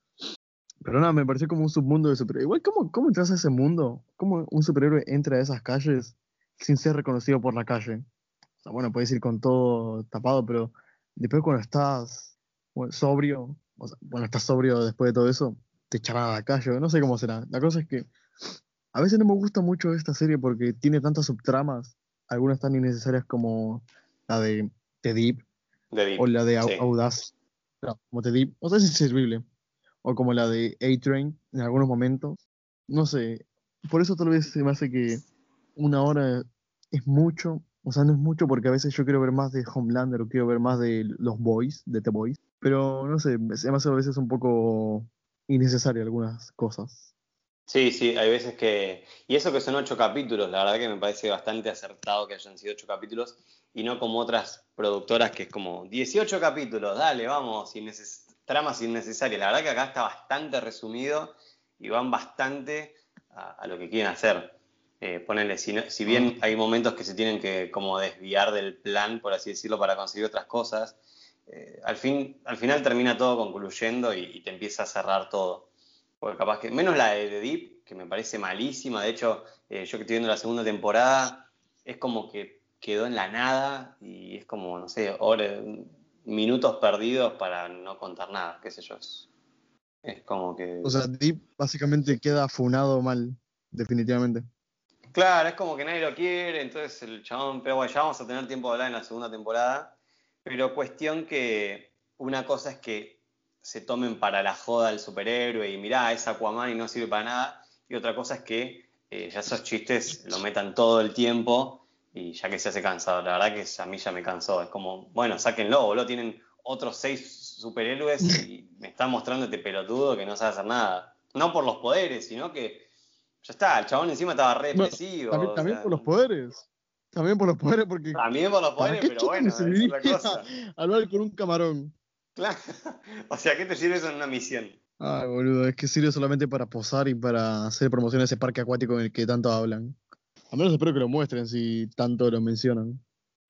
S2: Pero nada, me pareció como un submundo de superhéroes. Igual, ¿cómo, ¿cómo entras a ese mundo? ¿Cómo un superhéroe entra a esas calles sin ser reconocido por la calle? O sea, bueno, puedes ir con todo tapado, pero después cuando estás sobrio, bueno, estás sobrio después de todo eso, te echarán a la calle. No sé cómo será. La cosa es que a veces no me gusta mucho esta serie porque tiene tantas subtramas, algunas tan innecesarias como la de The Deep
S1: De Deep.
S2: o la de
S1: Sí.
S2: Audaz. No, como The Deep, o sea, es inservible. O como la de A-Train en algunos momentos. No sé, por eso tal vez se me hace que una hora es mucho. O sea, no es mucho porque a veces yo quiero ver más de Homelander o quiero ver más de los Boys, de The Boys. Pero no sé, se me hace a veces un poco innecesario algunas cosas.
S1: Sí, sí, hay veces que... Y eso que son ocho capítulos, la verdad que me parece bastante acertado que hayan sido ocho capítulos y no como otras productoras que es como 18 capítulos, dale, vamos, tramas innecesarias. La verdad que acá está bastante resumido y van bastante a, lo que quieren hacer. Eh, ponerle, si, bien hay momentos que se tienen que como desviar del plan, por así decirlo, para conseguir otras cosas, eh, al, fin, al final termina todo concluyendo y, te empieza a cerrar todo. Porque capaz que, menos la de The Deep, que me parece malísima, de hecho, eh, yo que estoy viendo la segunda temporada, es como que quedó en la nada y es como, no sé, horas, minutos perdidos para no contar nada, qué sé yo. Es, como que...
S2: O sea, Deep básicamente queda funado mal, definitivamente.
S1: Claro, es como que nadie lo quiere, entonces el chabón, pero bueno, ya vamos a tener tiempo de hablar en la segunda temporada, pero cuestión que una cosa es que se tomen para la joda el superhéroe y mirá, es Aquaman y no sirve para nada, y otra cosa es que eh, ya esos chistes lo metan todo el tiempo y ya que se hace cansado, la verdad que a mí ya me cansó, es como, bueno, sáquenlo, boludo, tienen otros seis superhéroes y me están mostrando este pelotudo que no sabe hacer nada. No por los poderes, sino que ya está, el chabón encima estaba re depresivo.
S2: también por los poderes. También por los poderes, porque.
S1: También por los poderes, pero bueno, es otra cosa.
S2: Hablar con un camarón.
S1: Claro. O sea, ¿qué te sirve eso en una misión?
S2: Ay, boludo, es que sirve solamente para posar y para hacer promoción a ese parque acuático en el que tanto hablan. Al menos espero que lo muestren si tanto lo mencionan.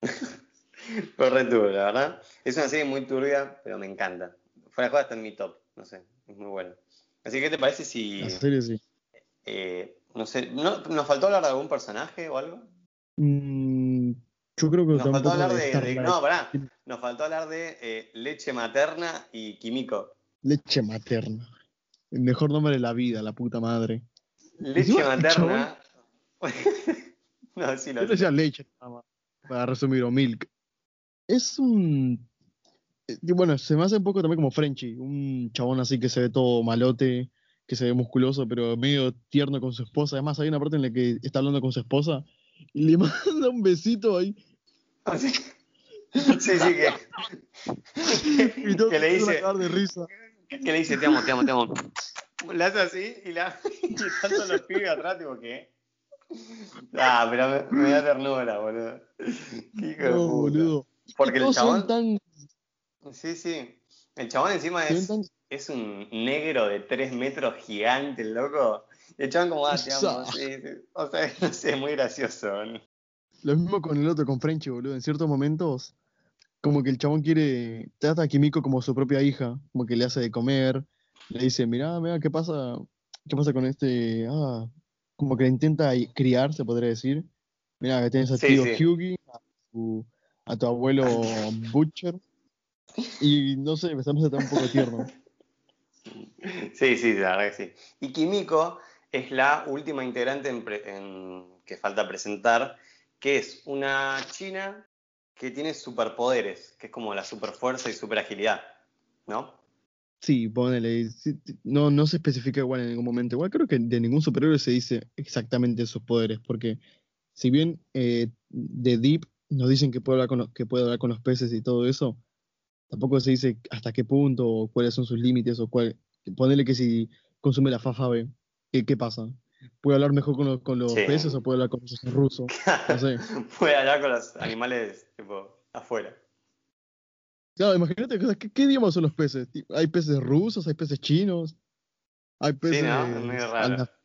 S1: Correcto, la verdad. Es una serie muy turbia, pero me encanta. Fuera de juego está en mi top, no sé, es muy bueno. Así que, ¿qué te parece si.
S2: La serie sí.
S1: Eh, no sé, ¿nos faltó hablar de algún personaje o algo?
S2: Mm, yo creo que
S1: nos faltó hablar de, no, pará, nos faltó hablar de eh, leche materna y químico.
S2: Leche materna. El mejor nombre de la vida, la puta madre.
S1: Leche materna. no, sí,
S2: lo Yo decía leche, para resumir, o milk. Es un. Eh, bueno, se me hace un poco también como Frenchy, un chabón así que se ve todo malote, que se ve musculoso, pero medio tierno con su esposa. Además, hay una parte en la que está hablando con su esposa y le manda un besito ahí.
S1: Ah, sí, sí, sí, que, que le dice.
S2: De risa.
S1: Que le dice, te amo, te amo, te amo. Le hace así y, la, y tanto los pibes atrás, tipo, ¿qué? Ah, pero me, da ternura, boludo. Qué hijo no, boludo. Porque el chabón. Tan... Sí, sí. El chabón encima es, es un negro de 3 metros gigante, loco. El chabón como, ah, te amo. Sí, sí. O sea, no sé, es muy gracioso.
S2: Lo mismo con el otro, con Frenchy, boludo. En ciertos momentos, como que el chabón quiere. Trata a Kimiko como su propia hija. Como que le hace de comer. Le dice, mirá, mira, ¿qué pasa? ¿Qué pasa con este? Ah, como que intenta criar, se podría decir. Mira, que tienes a tío Hughie, a tu, abuelo Butcher. Y no sé, me estamos un poco tierno.
S1: Sí, sí, la verdad que sí. Y Kimiko es la última integrante que falta presentar, que es una china que tiene superpoderes, que es como la superfuerza y superagilidad, ¿no?
S2: Sí, ponele. No, no se especifica igual en ningún momento. Igual creo que de ningún superhéroe se dice exactamente sus poderes, porque si bien eh, de Deep nos dicen que puede, hablar con los, que puede hablar con los peces y todo eso, tampoco se dice hasta qué punto o cuáles son sus límites o cuál. Ponele que si consume la fafabe, ¿qué, ¿qué pasa? ¿Puede hablar mejor con los, con los peces o puede hablar con los rusos? No sé.
S1: puede hablar con los animales tipo afuera.
S2: Claro, imagínate, ¿qué, ¿qué, idiomas son los peces? Hay peces rusos, hay peces chinos, hay peces
S1: sí,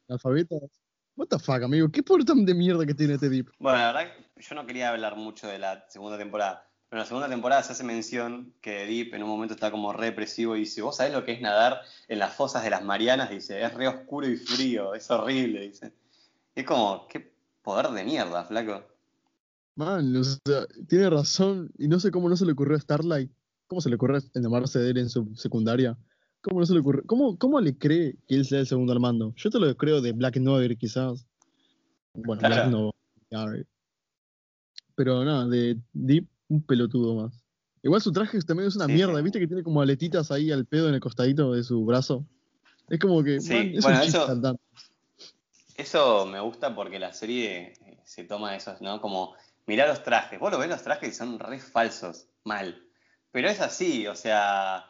S2: alfabetas. What the fuck, amigo, ¿qué portón de mierda que tiene este Deep?
S1: Bueno, la verdad, yo no quería hablar mucho de la segunda temporada, pero en la segunda temporada se hace mención que Deep en un momento está como represivo y dice, ¿vos sabés lo que es nadar en las fosas de las Marianas? Dice, es re oscuro y frío, es horrible, dice. es como, qué poder de mierda, flaco.
S2: Man, o sea, tiene razón, y no sé cómo no se le ocurrió a Starlight ¿Cómo se le ocurre enamarse de él en su secundaria? ¿Cómo no se le ocurre? ¿Cómo, ¿Cómo le cree que él sea el segundo al mando? Yo te lo creo de Black Noir, quizás. Bueno, Black Noir. Pero nada, de Deep, un pelotudo más. Igual su traje también es una mierda. ¿Viste que tiene como aletitas ahí al pedo en el costadito de su brazo? Es como que.
S1: Sí, bueno, eso, eso me gusta porque la serie eh, se toma esos, ¿no? Como mirá los trajes. Vos lo ves los trajes y son re falsos, mal. Pero es así, o sea,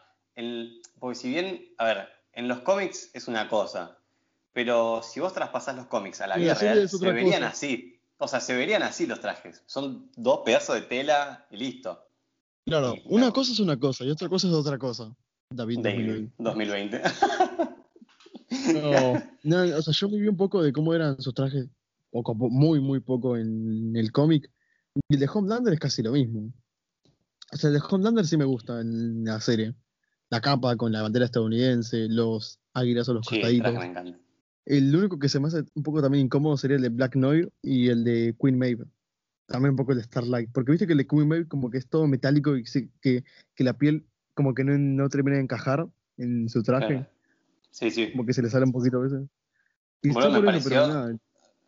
S1: porque si bien, a ver, en los cómics es una cosa, pero si vos traspasás los cómics a la vida real, se verían así. O sea, se verían así los trajes. Son dos pedazos de tela y listo.
S2: Claro, una cosa es una cosa y otra cosa es otra cosa. David
S1: 2020.
S2: no, o sea, yo me vi un poco de cómo eran sus trajes, poco, muy, muy poco en el cómic. Y el de Homelander es casi lo mismo. O sea, el de Homelander sí me gusta en la serie. La capa con la bandera estadounidense, los águilas o los sí, costaditos. Me encanta. El único que se me hace un poco también incómodo sería el de Black Noir y el de Queen Maeve. También un poco el de Starlight. Porque viste que el de Queen Maeve como que es todo metálico y que, que la piel como que no, termina de encajar en su traje.
S1: Sí, sí.
S2: Como que se le sale un poquito a veces.
S1: bueno, me, pareció,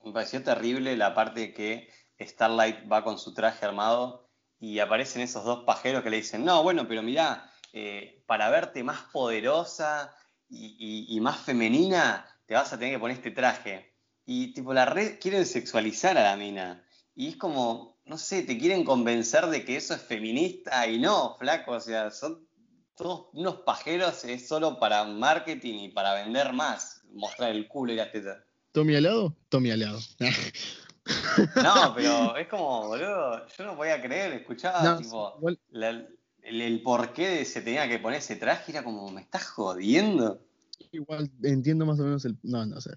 S1: me pareció terrible la parte que Starlight va con su traje armado y aparecen esos dos pajeros que le dicen, no, bueno, pero mirá, eh, para verte más poderosa y, más femenina, te vas a tener que poner este traje. Y tipo, la red quieren sexualizar a la mina. Y es como, no sé, te quieren convencer de que eso es feminista y no, flaco, o sea, son todos unos pajeros, es solo para marketing y para vender más, mostrar el culo y la teta.
S2: ¿Tommy alado? Tommy alado.
S1: no, pero es como, boludo, yo no podía creer, escuchaba, tipo, el, porqué de se tenía que poner ese traje, era como, me estás jodiendo.
S2: Igual entiendo más o menos el. No, no sé.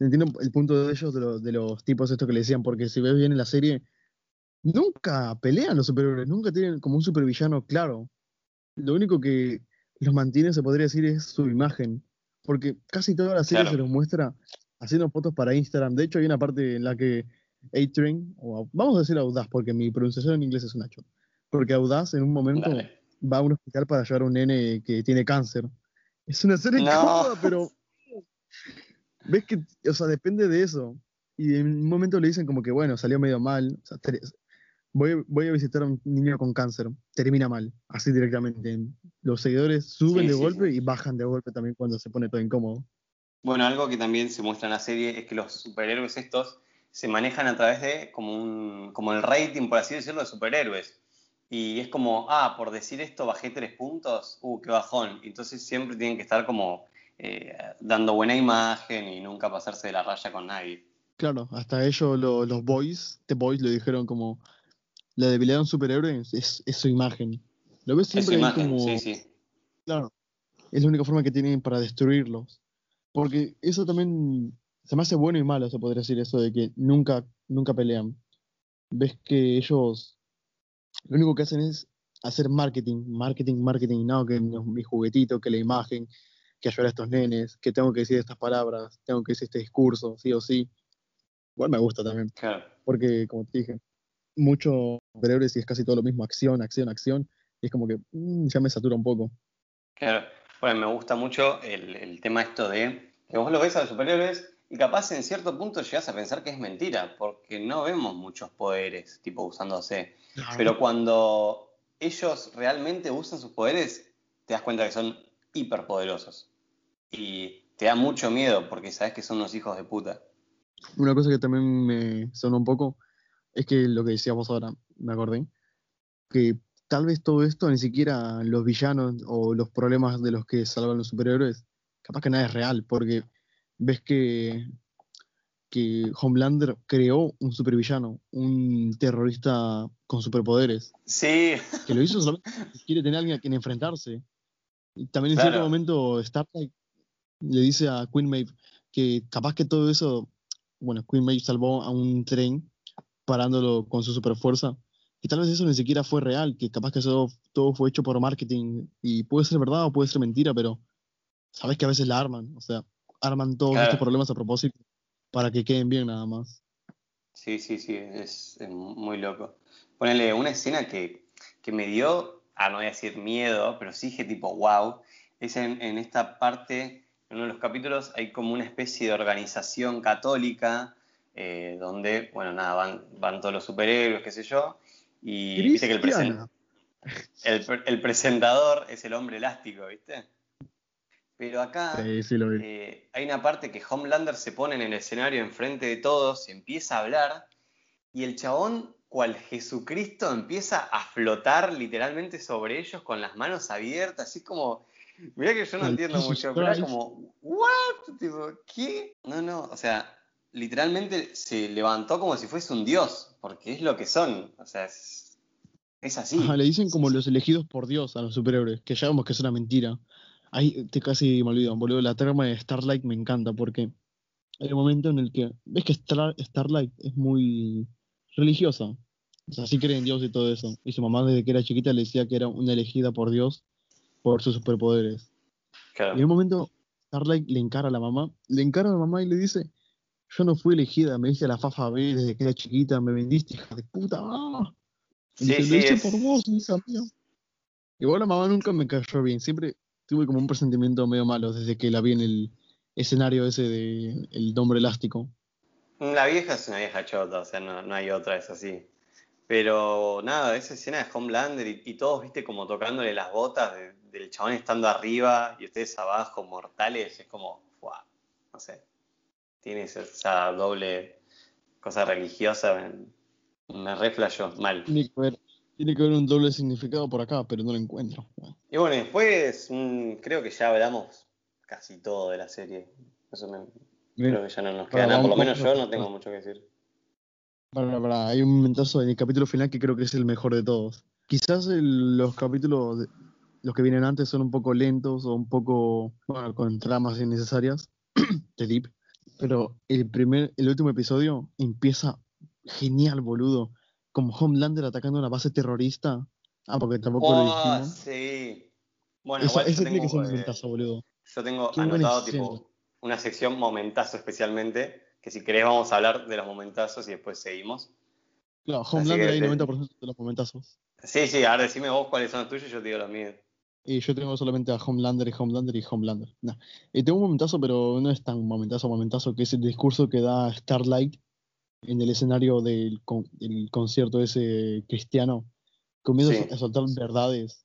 S2: Entiendo el punto de ellos, de, de los tipos estos que le decían, porque si ves bien en la serie, nunca pelean los superhéroes, nunca tienen como un supervillano claro. Lo único que los mantiene, se podría decir, es su imagen. Porque casi toda la serie se los muestra haciendo fotos para Instagram. De hecho, hay una parte en la que A-Train, o vamos a decir Audaz, porque mi pronunciación en inglés es Nacho. Porque Audaz en un momento va a un hospital para llevar a un nene que tiene cáncer. Es una serie incómoda, pero ves que, o sea, depende de eso. Y en un momento le dicen como que, bueno, salió medio mal. O sea, voy, a visitar a un niño con cáncer. Termina mal, así directamente. Los seguidores suben de golpe y bajan de golpe también cuando se pone todo incómodo.
S1: Bueno, algo que también se muestra en la serie es que los superhéroes estos se manejan a través de como, un, como el rating, por así decirlo, de superhéroes. Y es como, ah, por decir esto bajé tres puntos, uh, qué bajón. Entonces siempre tienen que estar como eh, dando buena imagen y nunca pasarse de la raya con nadie.
S2: Claro, hasta ellos, los boys, The Boys, lo dijeron como, la debilidad de un superhéroe es, su imagen. Lo ves siempre como... Sí, sí. Claro, es la única forma que tienen para destruirlos. Porque eso también se me hace bueno y malo, se podría decir eso de que nunca, nunca pelean. Ves que ellos lo único que hacen es hacer marketing, marketing, marketing, no, que mi juguetito, que la imagen, que ayudar a estos nenes, que tengo que decir estas palabras, tengo que decir este discurso, sí o sí. Igual me gusta también. Claro. Porque, como te dije, muchos superhéroes y es casi todo lo mismo, acción, acción, acción, y es como que mm, ya me satura un poco.
S1: Claro. Bueno, me gusta mucho el, tema esto de que vos lo ves a los superhéroes y capaz en cierto punto llegas a pensar que es mentira, porque no vemos muchos poderes, tipo usándose. Pero cuando ellos realmente usan sus poderes, te das cuenta que son hiperpoderosos. Y te da mucho miedo porque sabes que son unos hijos de puta.
S2: Una cosa que también me sonó un poco es que lo que decíamos ahora, me acordé, que tal vez todo esto ni siquiera los villanos o los problemas de los que salvan los superhéroes, capaz que nada es real, porque ves que, que Homelander creó un supervillano, un terrorista con superpoderes.
S1: Sí.
S2: Que lo hizo solamente porque quiere tener a alguien a quien enfrentarse. Y también en cierto momento Starlight le dice a Queen Maeve que capaz que todo eso, bueno, Queen Maeve salvó a un tren parándolo con su superfuerza y tal vez eso ni siquiera fue real, que capaz que eso todo fue hecho por marketing y puede ser verdad o puede ser mentira, pero sabes que a veces la arman, o sea, arman todos estos problemas a propósito para que queden bien nada más.
S1: Sí, sí, sí, es, muy loco. Ponele una escena que, me dio, a no voy a decir miedo, pero sí dije tipo wow, es en, esta parte, en uno de los capítulos hay como una especie de organización católica eh, donde, bueno, nada, van, van todos los superhéroes, qué sé yo, y viste que el, el, presentador es el hombre elástico, ¿viste? Pero acá
S2: Sí, sí lo vi.
S1: eh, hay una parte que Homelander se pone en el escenario enfrente de todos, empieza a hablar, y el chabón, cual Jesucristo, empieza a flotar literalmente sobre ellos con las manos abiertas, así como. Mirá que yo no entiendo
S2: Jesus
S1: mucho, pero era como, ¿what? Tipo, ¿qué? No, no, o sea, literalmente se levantó como si fuese un dios, porque es lo que son, o sea, es, es así.
S2: Ajá, le dicen como los elegidos por Dios a los superhéroes, que ya vemos que es una mentira. Ahí te casi me olvido, boludo. La trama de Starlight me encanta porque hay un momento en el que. ¿Ves que Star- Starlight es muy religiosa? O sea, sí cree en Dios y todo eso. Y su mamá desde que era chiquita le decía que era una elegida por Dios por sus superpoderes.
S1: Claro.
S2: Y en un momento Starlight le encara a la mamá, le encara a la mamá y le dice, yo no fui elegida, me hice la Fafa B desde que era chiquita, me vendiste, hija de puta. ¡ah!". Y
S1: Sí,
S2: dice,
S1: sí,
S2: lo hice
S1: es-
S2: por vos, hija mía. Igual la mamá nunca me cayó bien, siempre tuve como un presentimiento medio malo desde que la vi en el escenario ese de El Hombre Elástico.
S1: La vieja es una vieja chota, o sea, no, no hay otra, es así. Pero nada, esa escena de Homelander y, y todos, viste, como tocándole las botas de- del chabón estando arriba y ustedes abajo, mortales, es como, ¡fua! no sé. Tiene esa, doble cosa religiosa, me, me reflejó mal.
S2: Tiene que, haber, tiene que haber un doble significado por acá, pero no lo encuentro.
S1: Y bueno, después mm, creo que ya hablamos casi todo de la serie. Eso me, creo que ya no nos queda nada, por lo menos yo no tengo mucho que decir.
S2: Pará, pará, hay un momentazo en el capítulo final que creo que es el mejor de todos. Quizás el- los capítulos, de- los que vienen antes, son un poco lentos o un poco, bueno, con tramas innecesarias de Deep. Pero el primer, el último episodio empieza genial, boludo. Como Homelander atacando una base terrorista. Ah, porque tampoco lo
S1: Oh,
S2: dijimos.
S1: sí. Bueno, igual
S2: ese tiene que ser
S1: eh,
S2: momentazo, boludo.
S1: Yo tengo anotado tipo una sección momentazo especialmente, que si querés vamos a hablar de los momentazos y después seguimos.
S2: Claro, Homelander hay
S1: te-
S2: 90% de los momentazos.
S1: Sí, sí, ahora decime vos cuáles son los tuyos y yo te digo los míos.
S2: Y yo tengo solamente a Homelander y Homelander y Homelander. Nah. Y tengo un momentazo, pero no es tan momentazo, momentazo, que es el discurso que da Starlight en el escenario del, con- del concierto ese cristiano. Comienza
S1: Sí.
S2: a soltar verdades.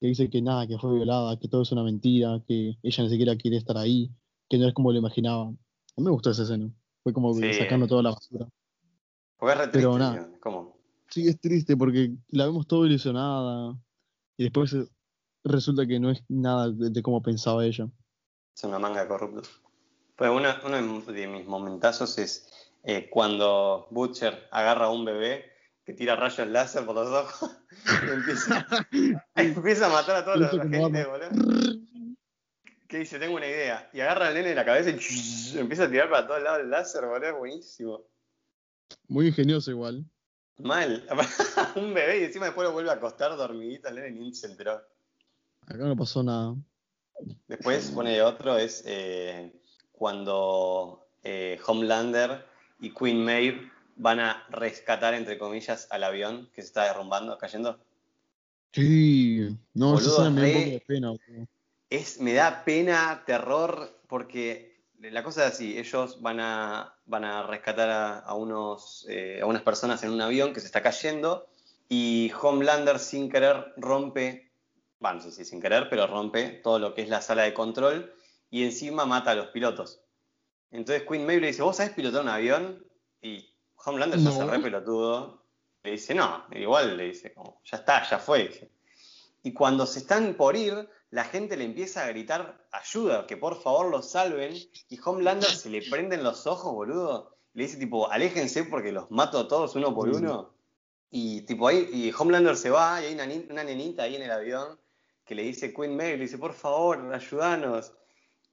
S2: Que dice que nada, que fue violada, que todo es una mentira, que ella ni siquiera quiere estar ahí, que no es como lo imaginaba. A mí me gustó esa escena. Fue como
S1: Sí.
S2: sacando toda la basura.
S1: Porque es re
S2: Pero
S1: triste,
S2: nada.
S1: ¿Cómo?
S2: Sí, es triste porque la vemos todo ilusionada y después resulta que no es nada de, de como pensaba ella.
S1: Es una manga de corruptos. Pues uno, uno de mis momentazos es eh, cuando Butcher agarra a un bebé que tira rayos láser por los ojos y empieza, empieza a matar a toda la, gente, boludo. Que dice, tengo una idea. Y agarra al nene de la cabeza y empieza a tirar para todos lados el láser, boludo. Es buenísimo.
S2: Muy ingenioso igual.
S1: Mal. un bebé y encima después lo vuelve a acostar dormidito al nene y ni se enteró.
S2: Acá no pasó nada.
S1: Después pone otro, es eh, cuando eh, Homelander y Queen Maeve van a rescatar, entre comillas, al avión que se está derrumbando, cayendo.
S2: Sí, no, esa
S1: Boludo,
S2: escena me da un
S1: re-
S2: poco de pena.
S1: Es, me da pena, terror, porque la cosa es así, ellos van a, van a rescatar a, a unos, eh, a unas personas en un avión que se está cayendo y Homelander sin querer rompe, bueno, no sé si sin querer, pero rompe todo lo que es la sala de control y encima mata a los pilotos. Entonces Queen Maeve le dice, ¿vos sabés pilotar un avión? Y Homelander ya
S2: No.
S1: se re pelotudo. Le dice, no, igual le dice, como, ya está, ya fue. Y cuando se están por ir, la gente le empieza a gritar ayuda, que por favor los salven. Y Homelander se le prenden los ojos, boludo. Le dice tipo, aléjense porque los mato a todos uno por
S2: Sí.
S1: uno. Y tipo ahí, y Homelander se va y hay una, ni- una nenita ahí en el avión que le dice Queen Maeve, le dice, por favor, ayúdanos.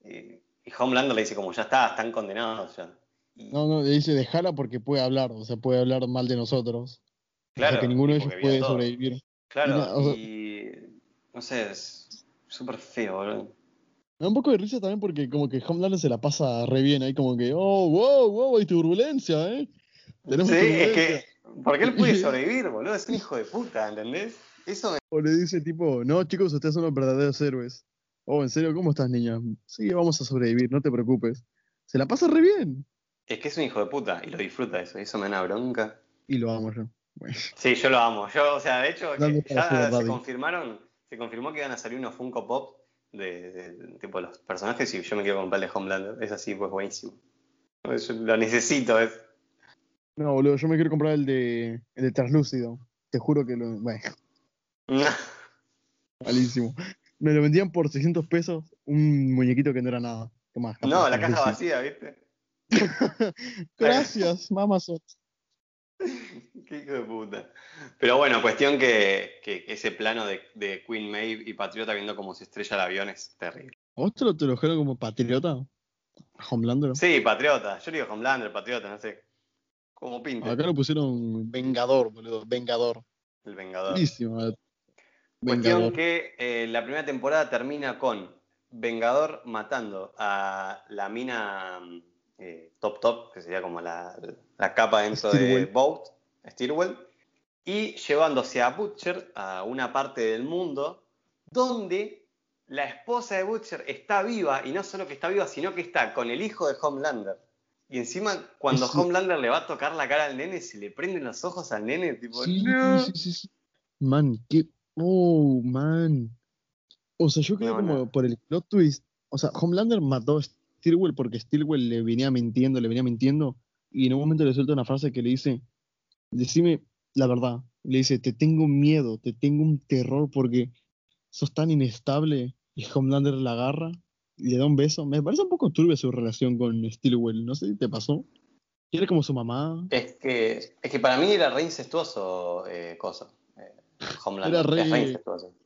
S1: Y, y Homelander le dice como, ya está, están condenados ya. Y,
S2: No, no, le dice dejala porque puede hablar, o sea, puede hablar mal de nosotros. o
S1: claro,
S2: sea, que ninguno de ellos puede
S1: todo.
S2: sobrevivir.
S1: Claro,
S2: Y na- o sea-
S1: y no sé, es súper feo, boludo.
S2: Me da un poco de risa también porque como que Homelander se la pasa re bien ahí, como que, oh, wow, wow, hay turbulencia, ¿eh? Tenemos
S1: Sí, es que. Porque él puede sobrevivir, boludo. Es un hijo de puta, ¿entendés? Eso me.
S2: O le dice tipo, no chicos, ustedes son los verdaderos héroes. Oh, ¿en serio? ¿Cómo estás, niña? Sí, vamos a sobrevivir, no te preocupes. Se la pasa re bien.
S1: Es que es un hijo de puta y lo disfruta eso. Eso me da una bronca.
S2: Y lo amo yo. Bueno,
S1: Sí, yo lo amo. Yo, o sea, de hecho, ya se confirmaron. Se confirmó que iban a salir unos Funko Pop de, de- tipo los personajes y yo me quiero comprar el de Homelander. Es así, pues buenísimo. Yo lo necesito, es.
S2: No, boludo, yo me quiero comprar el de, el de Translúcido. Te juro que lo. Bueno, malísimo. Me lo vendían por 600 pesos un muñequito que no era nada. ¿Qué más?
S1: No, la caja vacía, ¿viste?
S2: Gracias, Amazon.
S1: Qué hijo de puta. Pero bueno, cuestión que, que ese plano de, de Queen Maeve y Patriota viendo cómo se estrella el avión es terrible.
S2: ¿A ¿Vos te lo, dijeron como patriota? Homelander.
S1: Sí, Patriota. Yo le digo Homelander, Patriota, no sé. Como pinte.
S2: Acá lo pusieron Vengador, boludo. Vengador.
S1: El Vengador.
S2: Buenísimo.
S1: Cuestión
S2: Vengador.
S1: que eh, la primera temporada termina con Vengador matando a la mina eh, Top Top, que sería como la, la capa dentro de. Boat, Stillwell, y llevándose a Butcher a una parte del mundo donde la esposa de Butcher está viva, y no solo que está viva, sino que está con el hijo de Homelander. Y encima, cuando
S2: Sí.
S1: Homelander le va a tocar la cara al nene, se le prenden los ojos al nene, tipo,
S2: Sí,
S1: no.
S2: sí, sí, sí. Man, qué. Oh, man. O sea, yo quedé
S1: No,
S2: como
S1: no.
S2: por el plot twist. O sea, Homelander mató a Stillwell porque Stillwell le venía mintiendo, le venía mintiendo. Y en un momento le suelta una frase que le dice: Decime la verdad. Le dice: Te tengo miedo, te tengo un terror porque sos tan inestable. Y Homelander la agarra y le da un beso. Me parece un poco turbia su relación con Stillwell. No sé si te pasó. Era como su mamá.
S1: Es que, es que para mí era re incestuoso eh, cosa. Homelander.
S2: Era re-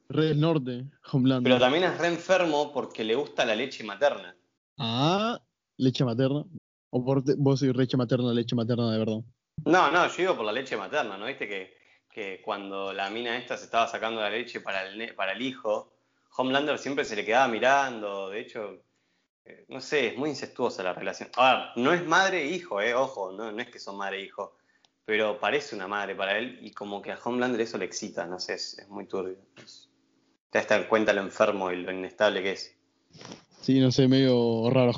S1: re
S2: norte, Homelander.
S1: Pero también es re enfermo porque le gusta la leche materna.
S2: Ah, leche materna. O por te- vos sois leche materna, leche materna de verdad.
S1: No, no, yo digo por la leche materna, ¿no viste que, que cuando la mina esta se estaba sacando la leche para el, para el hijo, Homelander siempre se le quedaba mirando, de hecho, eh, no sé, es muy incestuosa la relación. A ver, no es madre e hijo, eh, ojo, no, no es que son madre e hijo, pero parece una madre para él y como que a Homelander eso le excita, no sé, es, es muy turbio. Es- te das en cuenta lo enfermo y lo inestable que es.
S2: Sí, no sé, medio raro.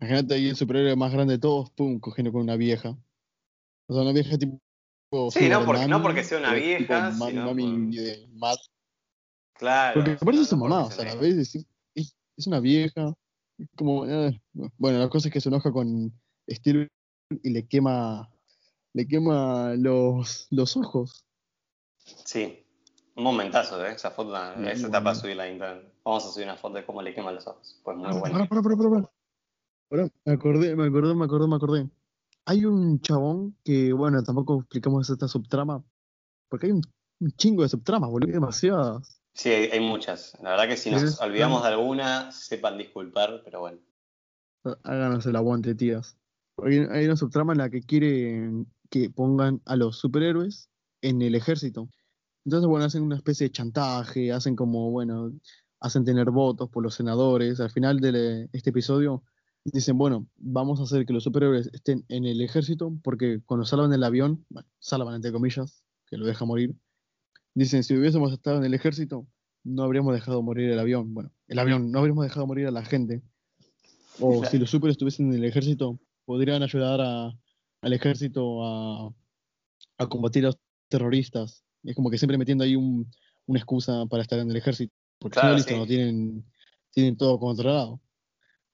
S2: Imagínate ahí el superhéroe más grande de todos, pum, cogiendo con una vieja. O sea, una vieja tipo.
S1: Sí, no porque- no porque sea una
S2: tipo
S1: vieja, sino
S2: mami
S1: por-
S2: de.
S1: Claro.
S2: Porque parece
S1: no,
S2: su
S1: no
S2: mamá, o sea,
S1: sea
S2: la
S1: una-
S2: ves, es, es- es una vieja. Como, eh, bueno, la cosa es que se enoja con Steel y le quema, le quema los, los ojos.
S1: Sí, un momentazo, ¿eh? Esa foto, esa
S2: bueno.
S1: etapa subirla a internet. Vamos a subir una foto de cómo le queman los ojos. Pues muy
S2: Ah,
S1: bueno.
S2: Pará, pará, pará, me acordé, me acordé, me acordé, me acordé. Hay un chabón que, bueno, tampoco explicamos esta subtrama, porque hay un, un chingo de subtramas, boludo, demasiadas.
S1: Sí, hay, hay muchas. La verdad que si nos olvidamos de alguna, sepan disculpar, pero bueno.
S2: Háganos el aguante, tías. Hay, hay una subtrama en la que quieren que pongan a los superhéroes en el ejército. Entonces, bueno, hacen una especie de chantaje, hacen como, bueno, hacen tener votos por los senadores. Al final de este episodio dicen, bueno, vamos a hacer que los superhéroes estén en el ejército porque cuando salvan del avión, bueno, salvan entre comillas, que lo deja morir, dicen, si hubiésemos estado en el ejército, no habríamos dejado morir el avión. Bueno, el avión, no habríamos dejado morir a la gente. O
S1: Claro.
S2: si los superhéroes estuviesen en el ejército, podrían ayudar a- al ejército a, a combatir a los terroristas. Es como que siempre metiendo ahí un- una excusa para estar en el ejército. Porque
S1: Claro,
S2: no, listo,
S1: sí.
S2: no tienen, tienen todo controlado.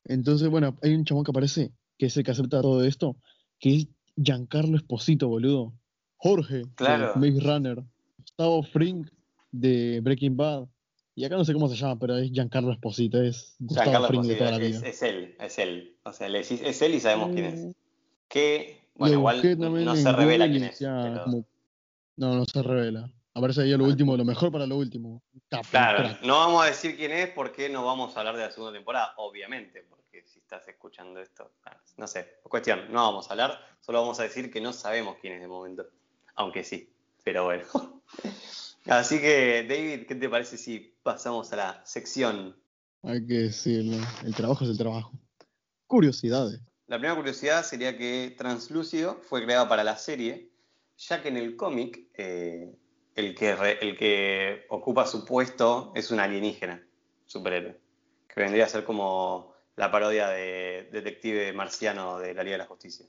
S2: Entonces, bueno, hay un chabón que aparece, que es el que acepta todo esto, que es Giancarlo Esposito, boludo. Jorge,
S1: Claro.
S2: de Maze Runner. Gustavo Fring, de Breaking Bad. Y acá no sé cómo se llama, pero es Giancarlo Esposito, es Gustavo
S1: Giancarlo
S2: Fring de toda la
S1: es,
S2: vida.
S1: es él, es él. O sea, le decís, es él y sabemos quién es.
S2: Mm,
S1: Que, bueno,
S2: lo
S1: igual no se revela
S2: Google
S1: quién es.
S2: decía
S1: pero-
S2: como- No, no se revela. Aparece ahí lo
S1: Ah.
S2: último, lo mejor para lo último.
S1: Claro, no vamos a decir quién es porque no vamos a hablar de la segunda temporada, obviamente, porque si estás escuchando esto, ah, no sé, cuestión, no vamos a hablar, solo vamos a decir que no sabemos quién es de momento, aunque sí, pero bueno. Así que, David, ¿qué te parece si pasamos a la sección?
S2: Hay que decirlo. El trabajo es el trabajo. Curiosidades.
S1: La primera curiosidad sería que Translúcido fue creado para la serie, ya que en el cómic eh, el, que re- el que ocupa su puesto es un alienígena, superhéroe, que vendría a ser como la parodia de Detective Marciano de la Liga de la Justicia.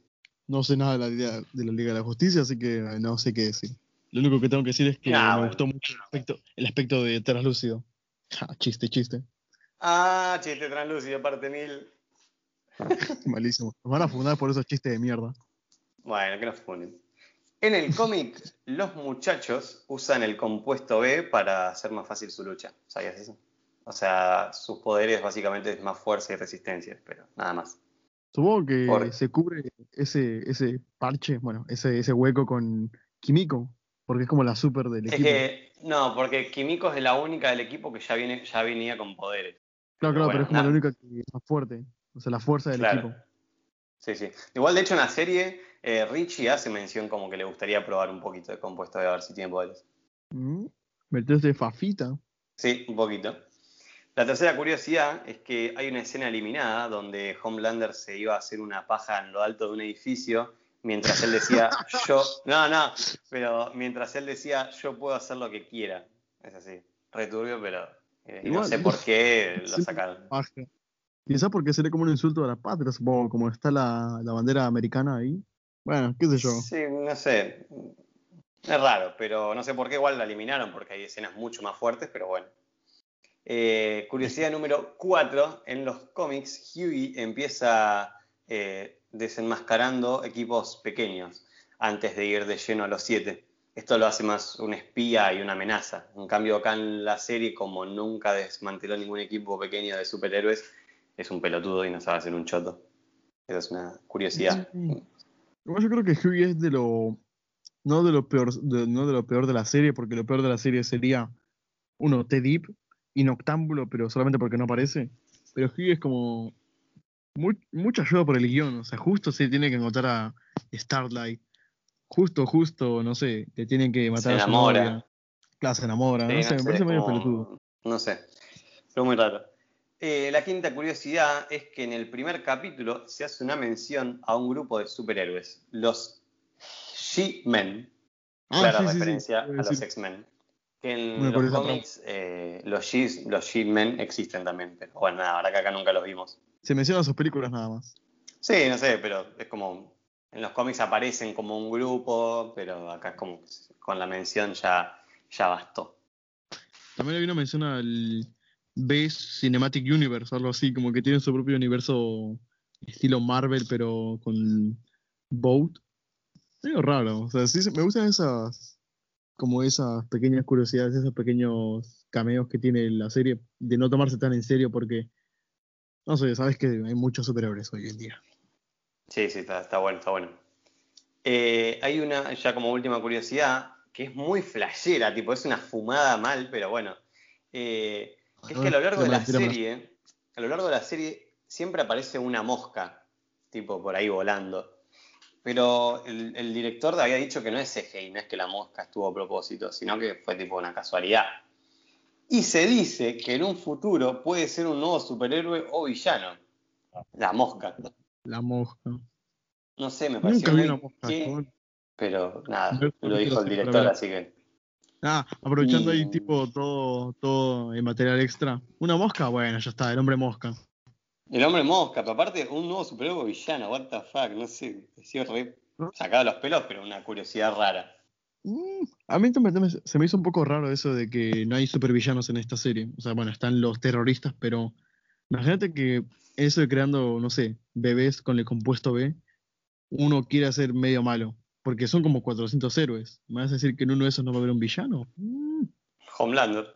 S2: No sé nada de la, Liga- de la Liga de la Justicia, así que no sé qué decir. Lo único que tengo que decir es que
S1: Ah,
S2: me
S1: bueno.
S2: gustó mucho el aspecto, el aspecto de Translúcido. Ja, chiste, chiste.
S1: Ah, chiste translúcido, parte mil.
S2: Malísimo. Nos van a fundar por esos chistes de mierda.
S1: Bueno, que nos funden. En el cómic, los muchachos usan el compuesto B para hacer más fácil su lucha. ¿Sabías eso? O sea, sus poderes básicamente es más fuerza y resistencia, pero nada más.
S2: Supongo que
S1: Por-
S2: se cubre ese, ese parche, bueno, ese, ese hueco con Kimiko, porque es como la super del
S1: Es
S2: equipo.
S1: que, no, porque Kimiko es la única del equipo que ya, viene, ya venía con poderes.
S2: claro, claro,
S1: bueno,
S2: pero es como
S1: nada.
S2: la única que es más fuerte. O sea, la fuerza del
S1: Claro.
S2: equipo.
S1: Sí, sí. Igual, de hecho, en la serie, eh, Richie hace mención como que le gustaría probar un poquito de compuesto a ver si tiene poderes.
S2: Mm. Meterse fafita.
S1: Sí, un poquito. La tercera curiosidad es que hay una escena eliminada donde Homelander se iba a hacer una paja en lo alto de un edificio mientras él decía yo. No, no, pero mientras él decía yo puedo hacer lo que quiera. Es así. Returbio, pero eh, no sé por qué lo sacaron.
S2: Paja. Quizás porque sería como un insulto a la patria, supongo, como está la, la bandera americana ahí. Bueno, qué sé yo.
S1: Sí, no sé. Es raro, pero no sé por qué igual la eliminaron, porque hay escenas mucho más fuertes, pero bueno. Eh, curiosidad número 4. En los cómics, Huey empieza eh, desenmascarando equipos pequeños antes de ir de lleno a los siete. Esto lo hace más un espía y una amenaza. En cambio, acá en la serie, como nunca desmanteló ningún equipo pequeño de superhéroes, es un pelotudo y no sabe hacer un choto. Esa es una curiosidad.
S2: Sí. Yo creo que Hughie es de lo. No de lo peor de, no de lo peor de la serie, porque lo peor de la serie sería uno, T-Deep y Noctámbulo, pero solamente porque no aparece. Pero Hughie es como. mu- mucha ayuda por el guion. O sea, justo se tiene que encontrar a Starlight. Justo, justo, no sé, le tienen que matar
S1: Se
S2: a su
S1: enamora.
S2: novia. Claro, se enamora.
S1: Sí,
S2: no sé, me parece medio pelotudo.
S1: No sé, pero muy raro. Eh, la quinta curiosidad es que en el primer capítulo se hace una mención a un grupo de superhéroes, los She-Men,
S2: Ah,
S1: clara
S2: sí, sí, sí,
S1: referencia a los. X-Men. Que en los cómics eh, los She- los She-Men existen también, pero bueno, nada, ahora que acá nunca los vimos.
S2: Se mencionan sus películas nada más.
S1: Sí, no sé, pero es como. En los cómics aparecen como un grupo, pero acá es como con la mención ya, ya bastó.
S2: También hay una mención al B Cinematic Universe, algo así, como que tienen su propio universo estilo Marvel, pero con Boat. Medio raro, o sea, sí me gustan esas, como esas pequeñas curiosidades, esos pequeños cameos que tiene la serie, de no tomarse tan en serio, porque, no sé, sabes que hay muchos superhéroes hoy en día.
S1: Sí, sí, está, está bueno, está bueno. Eh, hay una, ya como última curiosidad, que es muy flashera, tipo, es una fumada mal, pero bueno. Eh, es que a lo largo de la serie, a lo largo de la serie, siempre aparece una mosca, tipo, por ahí volando. Pero el, el director había dicho que no es CGI, no es que la mosca estuvo a propósito, sino que fue tipo una casualidad. Y se dice que en un futuro puede ser un nuevo superhéroe o villano. La mosca.
S2: La mosca.
S1: No sé, me pareció
S2: Nunca vi
S1: muy
S2: una mosca.
S1: que- pero nada,
S2: No,
S1: lo dijo el director, así que
S2: Ah, aprovechando ahí tipo todo, todo en material extra. Una mosca, bueno, ya está, el hombre mosca.
S1: el hombre mosca, pero aparte un nuevo superhéroe villano, what the fuck, no sé, me pareció re sacado los pelos, pero una curiosidad rara.
S2: Mm, A mí se me hizo un poco raro eso de que no hay supervillanos en esta serie. O sea, bueno, están los terroristas, pero imagínate que eso de creando, no sé, bebés con el compuesto B, uno quiere ser medio malo. Porque son como 400 héroes. ¿Me vas a decir que en uno de esos no va a haber un villano? Mm.
S1: Homelander.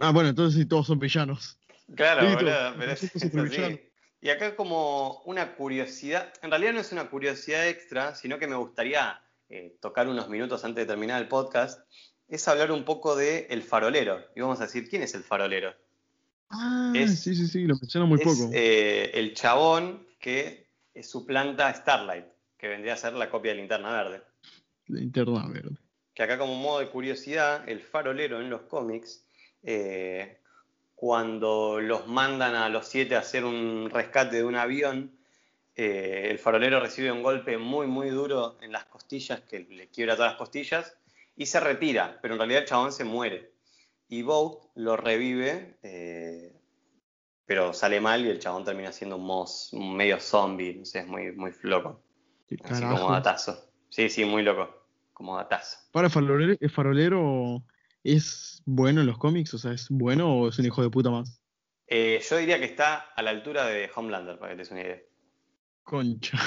S2: Ah, bueno, entonces sí, todos son villanos.
S1: Claro,
S2: Listo,
S1: boludo, pero es, así. Y acá como una curiosidad, en realidad no es una curiosidad extra, sino que me gustaría eh, tocar unos minutos antes de terminar el podcast, es hablar un poco de El Farolero. Y vamos a decir, ¿quién es el farolero?
S2: Ah,
S1: Es-
S2: sí, sí, sí, lo menciono muy
S1: es
S2: poco.
S1: eh, el chabón que suplanta a Starlight, que vendría a ser la copia de Linterna Verde.
S2: Linterna verde.
S1: Que acá como modo de curiosidad, el farolero en los cómics, eh, cuando los mandan a los siete a hacer un rescate de un avión, eh, el farolero recibe un golpe muy, muy duro en las costillas, que le quiebra todas las costillas, y se retira, pero en realidad el chabón se muere. Y Boat lo revive, eh, pero sale mal y el chabón termina siendo un, mos- un medio zombie, no sé, es muy, muy loco.
S2: ¿Qué
S1: Así
S2: carajo?
S1: como datazo. Sí, sí, muy loco, como datazo.
S2: Para, ¿el farolero, ¿el farolero es bueno en los cómics? O sea, ¿es bueno o es un hijo de puta más?
S1: Eh, yo diría que está a la altura de Homelander, para que te des una idea.
S2: Concha.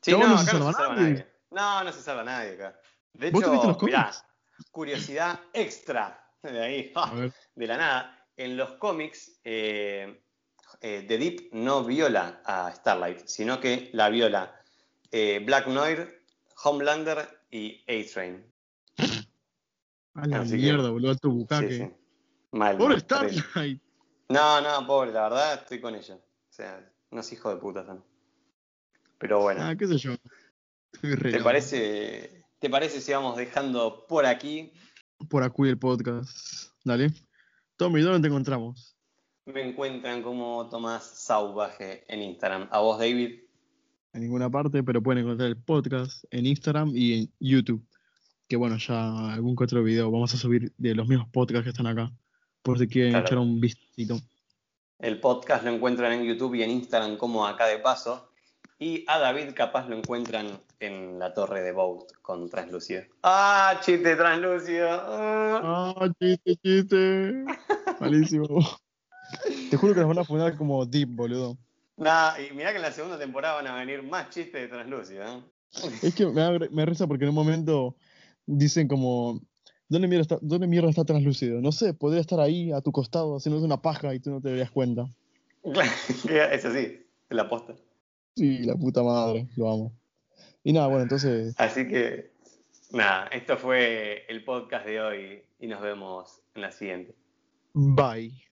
S1: Sí,
S2: ¿Cómo
S1: no,
S2: no se
S1: acá no
S2: salva
S1: se salva
S2: nadie?
S1: nadie. No, no se salva nadie acá. De
S2: ¿Vos te viste
S1: hecho,
S2: los
S1: mirá, curiosidad extra de ahí, de la nada. En los cómics, eh, eh, The Deep no viola a Starlight, sino que la viola eh, Black Noir, Homelander y A-Train.
S2: A la
S1: Así que-
S2: mierda, boludo, tu bucaque.
S1: sí. Mal.
S2: Pobre
S1: mal.
S2: Starlight.
S1: No, no, pobre, la verdad estoy con ella. O sea, no es hijo de puta son. Pero bueno,
S2: Ah, qué sé yo.
S1: ¿te parece, ¿te parece si vamos dejando por aquí?
S2: Por aquí el podcast. Dale. Tommy, ¿dónde te encontramos?
S1: Me encuentran como Tomás Sauvaje en Instagram. A vos, David.
S2: En ninguna parte, pero pueden encontrar el podcast en Instagram y en YouTube. Que bueno, ya algún que otro video vamos a subir de los mismos podcasts que están acá. Por si quieren
S1: Claro.
S2: echar un vistito.
S1: El podcast lo encuentran en YouTube y en Instagram como Acá de Paso. Y a David capaz lo encuentran en la torre de Boat con Translúcido. ¡Ah, chiste Translúcido! Ah.
S2: ¡Ah, chiste, chiste! Malísimo. Te juro que nos van a poner como deep, boludo.
S1: Nah, y mirá que en la segunda temporada van a venir más chistes de Translúcido. ¿eh?
S2: Es que me da, me risa porque en un momento dicen como, ¿dónde mierda, está, ¿dónde mierda está translúcido? No sé, podría estar ahí a tu costado haciéndote una paja y tú no te darías cuenta.
S1: es así, es la posta.
S2: Sí, la puta madre, lo amo. Y nada, bueno, entonces,
S1: Así que, nada, esto fue el podcast de hoy y nos vemos en la siguiente.
S2: bye.